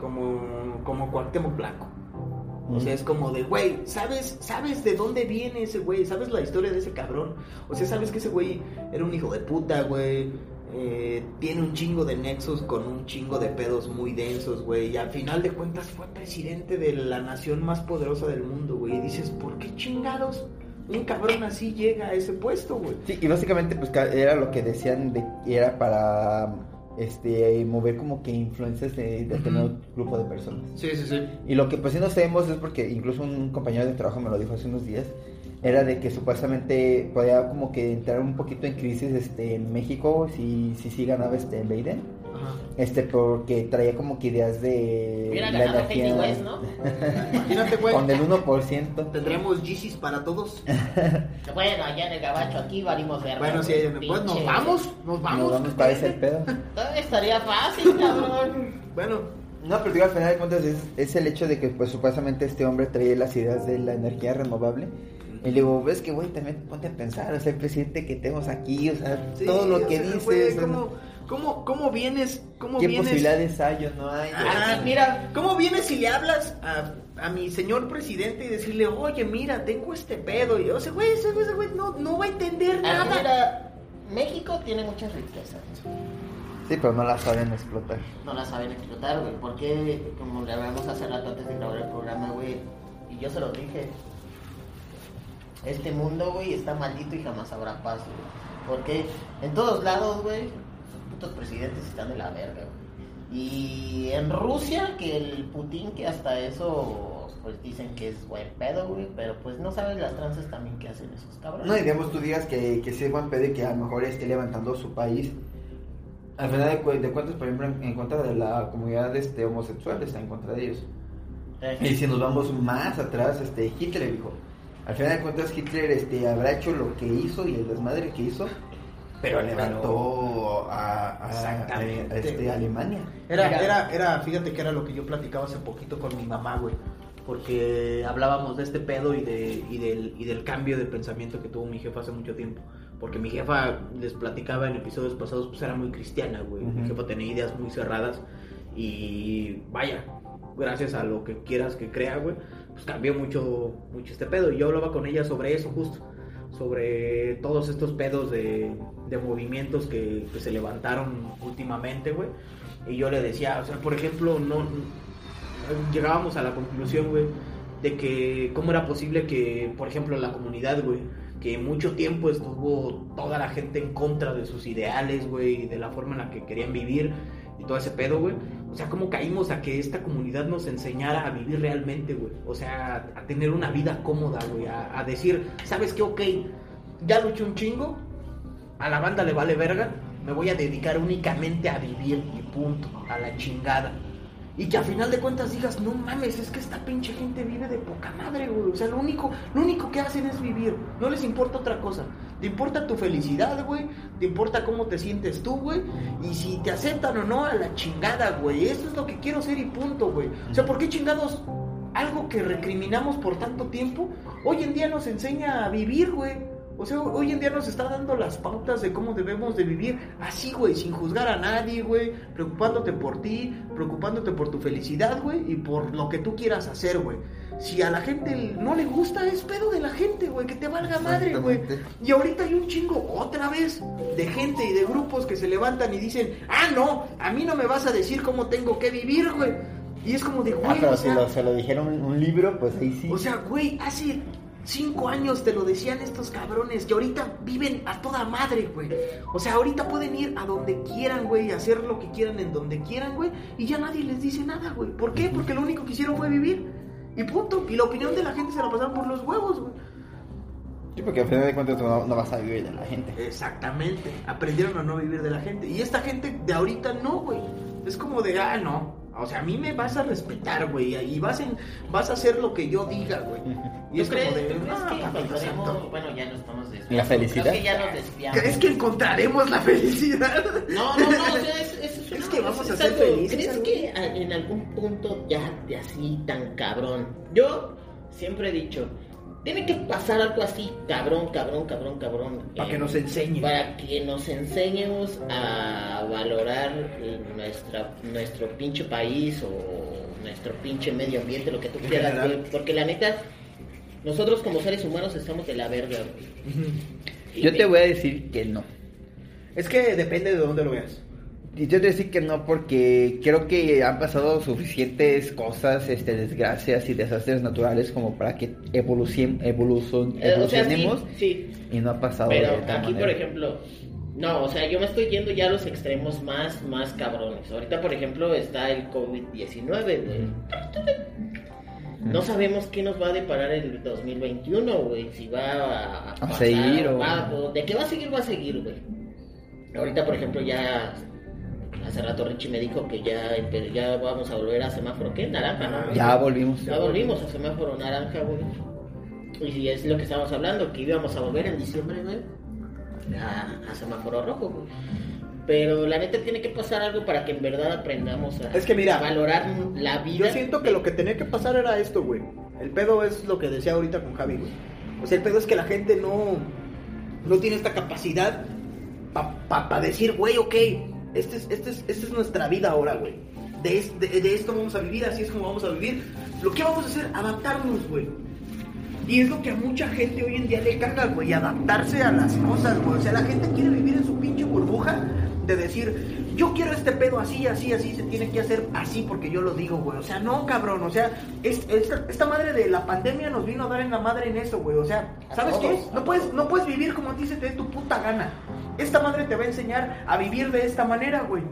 como. como Cuauhtémoc Blanco. O sea, es como de, güey, ¿sabes, ¿sabes de dónde viene ese güey? ¿Sabes la historia de ese cabrón? O sea, ¿sabes que ese güey era un hijo de puta, güey? Eh, tiene un chingo de nexos con un chingo de pedos muy densos, güey. Y al final de cuentas fue presidente de la nación más poderosa del mundo, güey. Y dices, ¿por qué chingados un cabrón así llega a ese puesto, güey? Sí, y básicamente pues era lo que decían de que era para este mover como que influencias de, de tener un grupo de personas. Sí, sí, sí. Y lo que pues sí no sabemos es porque incluso un compañero de trabajo me lo dijo hace unos días, era de que supuestamente podía como que entrar un poquito en crisis este en México si si sí ganaba este Biden, Ajá. este porque traía como que ideas de la energía West, ¿no? Imagínate, güey. con el 1%. Tendremos Yeezys para todos. Bueno, allá en el gabacho, aquí valimos verga. Bueno, sí, güey. pues nos vamos, nos vamos. Nos vamos para ese pedo. Todavía estaría fácil, cabrón. Bueno, No, pero digo, al final de cuentas es, es el hecho de que pues supuestamente este hombre traía las ideas de la energía renovable. Y le digo, ves que güey, también ponte a pensar, o sea, el presidente que tenemos aquí, o sea, sí, todo lo que sea, dices, güey, o sea, ¿cómo, cómo, cómo vienes? ¿Cómo ¿qué vienes? posibilidades hay o no hay? Ah, mira. ¿Cómo vienes si le hablas a, a mi señor presidente y decirle, oye, mira, tengo este pedo? Y, o sea, güey, ese güey, ese güey no, no va a entender Ah, nada. mira, México tiene muchas riquezas. Sí, pero no la saben explotar. No la saben explotar, güey. Porque, como le hablamos hace rato antes de grabar el programa, güey, y yo se lo dije, este mundo, güey, está maldito y jamás habrá paz, güey. Porque en todos lados, güey, putos presidentes están de la verga, güey. Y en Rusia, que el Putin, que hasta eso, pues dicen que es buen pedo, güey, pero pues no sabes las tranzas también que hacen esos cabrones. No, y digamos, tú digas que, que sí es buen pedo y que a lo mejor esté levantando su país. Al final de, cu- de cuentas, por ejemplo, en, en contra de la comunidad este, homosexual, está en contra de ellos. Eh, Y si nos vamos más atrás, este Hitler dijo, al final de cuentas Hitler este habrá hecho lo que hizo y el desmadre que hizo, pero levantó a, a- a- a este, Alemania. Era, era, era, fíjate que era lo que yo platicaba hace poquito con mi mamá, güey. Porque hablábamos de este pedo y, de, y, del, y del cambio de pensamiento que tuvo mi jefa hace mucho tiempo. Porque mi jefa, les platicaba en episodios pasados, pues era muy cristiana, güey. Mi Ujú. jefa tenía ideas muy cerradas. Y vaya, gracias a lo que quieras que crea, güey, pues cambió mucho, mucho este pedo. Y yo hablaba con ella sobre eso justo. Sobre todos estos pedos de, de movimientos que, se levantaron últimamente, güey. Y yo le decía, o sea, por ejemplo, no llegábamos a la conclusión, güey, de que cómo era posible que, por ejemplo, la comunidad, güey, que mucho tiempo estuvo toda la gente en contra de sus ideales, güey, de la forma en la que querían vivir y todo ese pedo, güey. O sea, cómo caímos a que esta comunidad nos enseñara a vivir realmente, güey. O sea, a tener una vida cómoda, güey. A, a decir, ¿sabes qué? Ok, ya luché un chingo, a la banda le vale verga, me voy a dedicar únicamente a vivir y punto, a la chingada. Y que a final de cuentas digas, no mames, es que esta pinche gente vive de poca madre, güey. O sea, lo único, lo único que hacen es vivir. No les importa otra cosa. Te importa tu felicidad, güey. Te importa cómo te sientes tú, güey. Y si te aceptan o no, a la chingada, güey. Eso es lo que quiero ser y punto, güey. O sea, ¿por qué chingados algo que recriminamos por tanto tiempo, hoy en día nos enseña a vivir, güey? O sea, hoy en día nos está dando las pautas de cómo debemos de vivir así, güey, sin juzgar a nadie, güey, preocupándote por ti, preocupándote por tu felicidad, güey, y por lo que tú quieras hacer, güey. Si a la gente no le gusta, es pedo de la gente, güey, que te valga madre, güey. Y ahorita hay un chingo otra vez de gente y de grupos que se levantan y dicen, ah, no, a mí no me vas a decir cómo tengo que vivir, güey. Y es como de, güey, Ah, pero o si lo, se lo dijeron en un libro, pues ahí sí. o sea, güey, hace cinco años te lo decían estos cabrones que ahorita viven a toda madre, güey. O sea, ahorita pueden ir a donde quieran, güey, hacer lo que quieran en donde quieran, güey, y ya nadie les dice nada, güey. ¿Por qué? Porque lo único que hicieron fue vivir. Y punto. Y la opinión de la gente se la pasaron por los huevos, güey. Sí, porque al final de cuentas no, no vas a vivir de la gente. Exactamente. Aprendieron a no vivir de la gente. Y esta gente de ahorita no, güey. Es como de, ah, no. O sea, a mí me vas a respetar, güey. Y vas, en, vas a hacer lo que yo diga, güey. Y ¿Tú es crees, como de, tú crees "Ah, que papito encontraremos- santo". Bueno, ya nos estamos desviando. ¿La felicidad? Creo que ya nos desviamos. ¿Crees que encontraremos la felicidad? No, no, no, o sea, es, es, Es una- que vamos es a ser algo- felices ¿Crees que en algún punto ya de así tan cabrón? Yo siempre he dicho, tiene que pasar algo así, cabrón, cabrón, cabrón, cabrón. Para eh, que nos enseñe. Para que nos enseñemos a valorar eh, nuestra, nuestro pinche país o nuestro pinche medio ambiente, lo que tú quieras, güey. Porque la neta, nosotros como seres humanos estamos de la verga, güey. Yo te voy a decir que no. Es que depende de dónde lo veas. Y yo te decir que no porque creo que han pasado suficientes cosas, este, desgracias y desastres naturales como para que evolucien, evolucion- Eh, o sea, sí, evolucionemos sí, y no ha pasado Pero de aquí, manera. por ejemplo, no, o sea, yo me estoy yendo ya a los extremos más, más cabrones. Ahorita, por ejemplo, está el COVID-19, güey. No sabemos qué nos va a deparar el 2021, güey. Si va a, A seguir o- va- o de qué va a seguir, va a seguir, güey. Ahorita, por ejemplo, ya hace rato Richie me dijo que ya, ya vamos a volver a semáforo, ¿qué? Naranja, ¿no? Ya volvimos. Ya volvimos a semáforo naranja, güey. Y si es lo que estábamos hablando, que íbamos a volver en diciembre, güey, a, a semáforo rojo, güey. Pero la neta tiene que pasar algo para que en verdad aprendamos a, Es que mira, a valorar la vida. Yo siento que lo que tenía que pasar era esto, güey. El pedo es lo que decía ahorita con Javi, güey. O sea, el pedo es que la gente no, no tiene esta capacidad para decir, güey, ok, esta es, este es, esta es nuestra vida ahora, güey. De, es- de, de esto vamos a vivir, así es como vamos a vivir. Lo que vamos a hacer, adaptarnos, güey. Y es lo que a mucha gente hoy en día le caga, güey, adaptarse a las cosas, güey. O sea, la gente quiere vivir en su pinche burbuja de decir, yo quiero este pedo así, así, así, se tiene que hacer así porque yo lo digo, güey. O sea, no, cabrón, o sea, es- esta, esta madre de la pandemia nos vino a dar en la madre en eso, güey. O sea, ¿sabes qué? No puedes, no puedes vivir como a ti se te dé tu puta gana. Esta madre te va a enseñar a vivir de esta manera, güey.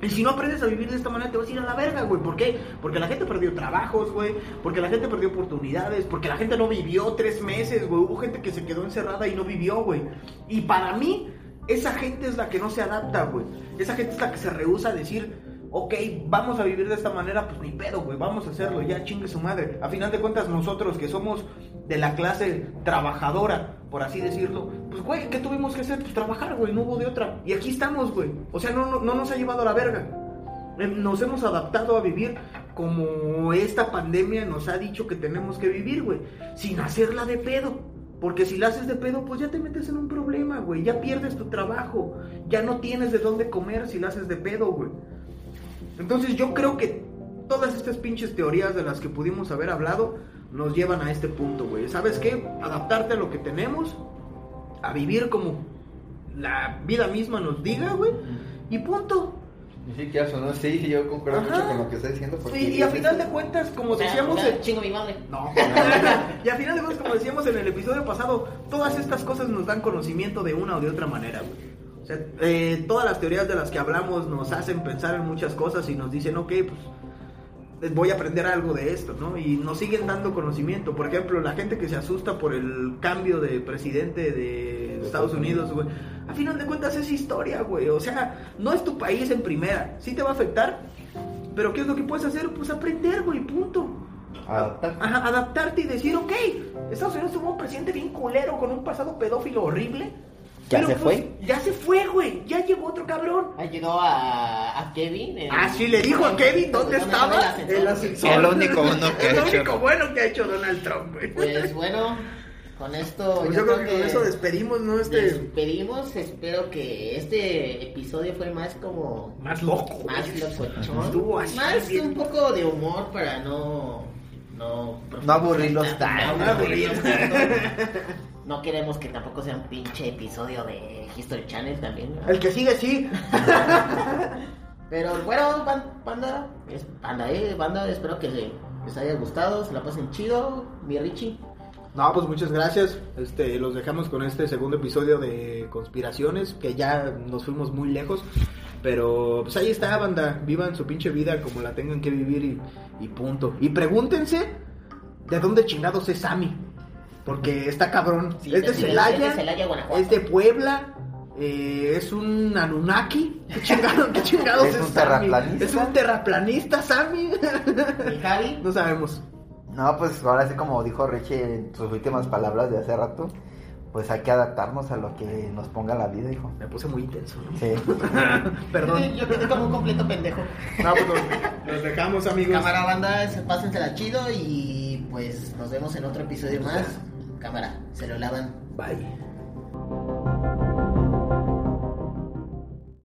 Y si no aprendes a vivir de esta manera, te vas a ir a la verga, güey. ¿Por qué? Porque la gente perdió trabajos, güey. Porque la gente perdió oportunidades. Porque la gente no vivió tres meses, güey. Hubo gente que se quedó encerrada y no vivió, güey. Y para mí, esa gente es la que no se adapta, güey. Esa gente es la que se rehúsa a decir, ok, vamos a vivir de esta manera, pues ni pedo, güey. Vamos a hacerlo, ya chingue su madre. A final de cuentas, nosotros que somos de la clase trabajadora, por así decirlo, pues, güey, ¿qué tuvimos que hacer? Pues trabajar, güey, no hubo de otra. Y aquí estamos, güey. O sea, no, no, no nos ha llevado a la verga. Eh, Nos hemos adaptado a vivir como esta pandemia nos ha dicho que tenemos que vivir, güey. Sin hacerla de pedo. Porque si la haces de pedo, pues ya te metes en un problema, güey. Ya pierdes tu trabajo. Ya no tienes de dónde comer si la haces de pedo, güey. Entonces yo creo que todas estas pinches teorías de las que pudimos haber hablado nos llevan a este punto, güey. ¿Sabes qué? Adaptarte a lo que tenemos, a vivir como la vida misma nos diga, güey. Y punto. Y sí, que eso, ¿no? Sí, yo concuerdo Ajá. mucho con lo que está diciendo. Porque Sí, y a final eso. de cuentas, como O sea, decíamos... en- chingo mi madre. No. y a final de cuentas, como decíamos en el episodio pasado, todas estas cosas nos dan conocimiento de una o de otra manera, güey. O sea, eh, todas las teorías de las que hablamos nos hacen pensar en muchas cosas y nos dicen, ok, pues voy a aprender algo de esto, ¿no? Y nos siguen dando conocimiento. Por ejemplo, la gente que se asusta por el cambio de presidente de Estados Unidos, güey. A final de cuentas es historia, güey. O sea, no es tu país en primera. Sí te va a afectar, pero ¿qué es lo que puedes hacer? Pues aprender, güey, punto. Adaptar. Ajá, adaptarte y decir, ok, Estados Unidos tuvo un presidente bien culero con un pasado pedófilo horrible. ¿Ya pero, se pues, fue? Ya se fue, güey. Ya llegó otro cabrón. Ayudó a, a Kevin. en- Ah, sí, le dijo a Kevin dónde estaba el ascensor. El único bueno que El ha hecho. único bueno que ha hecho Donald Trump, güey. Pues bueno, con esto. Pues yo creo que con eso despedimos, ¿no? Este. Despedimos. Espero que este episodio fue más como. Más loco. Más locochón. Estuvo así, Más bien. un poco de humor para no. No, No aburrirlos tanto. no aburrirlos tanto. No queremos que tampoco sea un pinche episodio de History Channel también. ¿no? El que sigue, sí. Pero bueno, ban- banda, es, banda, eh, banda, espero que les haya gustado, se la pasen chido, mi Richie. No, pues muchas gracias. Este, los dejamos con este segundo episodio de conspiraciones, que ya nos fuimos muy lejos. Pero pues ahí está, banda. Vivan su pinche vida como la tengan que vivir y, y punto. Y pregúntense de dónde chingados es Sammy. Porque está cabrón. Sí, es de sí, Celaya, es de Celaya, Guanajuato. es de Puebla, eh, es un Anunnaki. ¿Qué chingados, qué chingados Es un Sammy? terraplanista. Es un terraplanista, Sammy. ¿Y Javi? no sabemos. No, pues ahora sí como dijo Richie en sus últimas palabras de hace rato, pues hay que adaptarnos a lo que nos ponga la vida, hijo. Me puse muy intenso. ¿no? Sí. Perdón. Yo quedé como un completo pendejo. No, pues los, los dejamos, amigos. Cámara banda, se- pásensela chido y pues nos vemos en otro episodio más. Cámara, se lo lavan. Bye.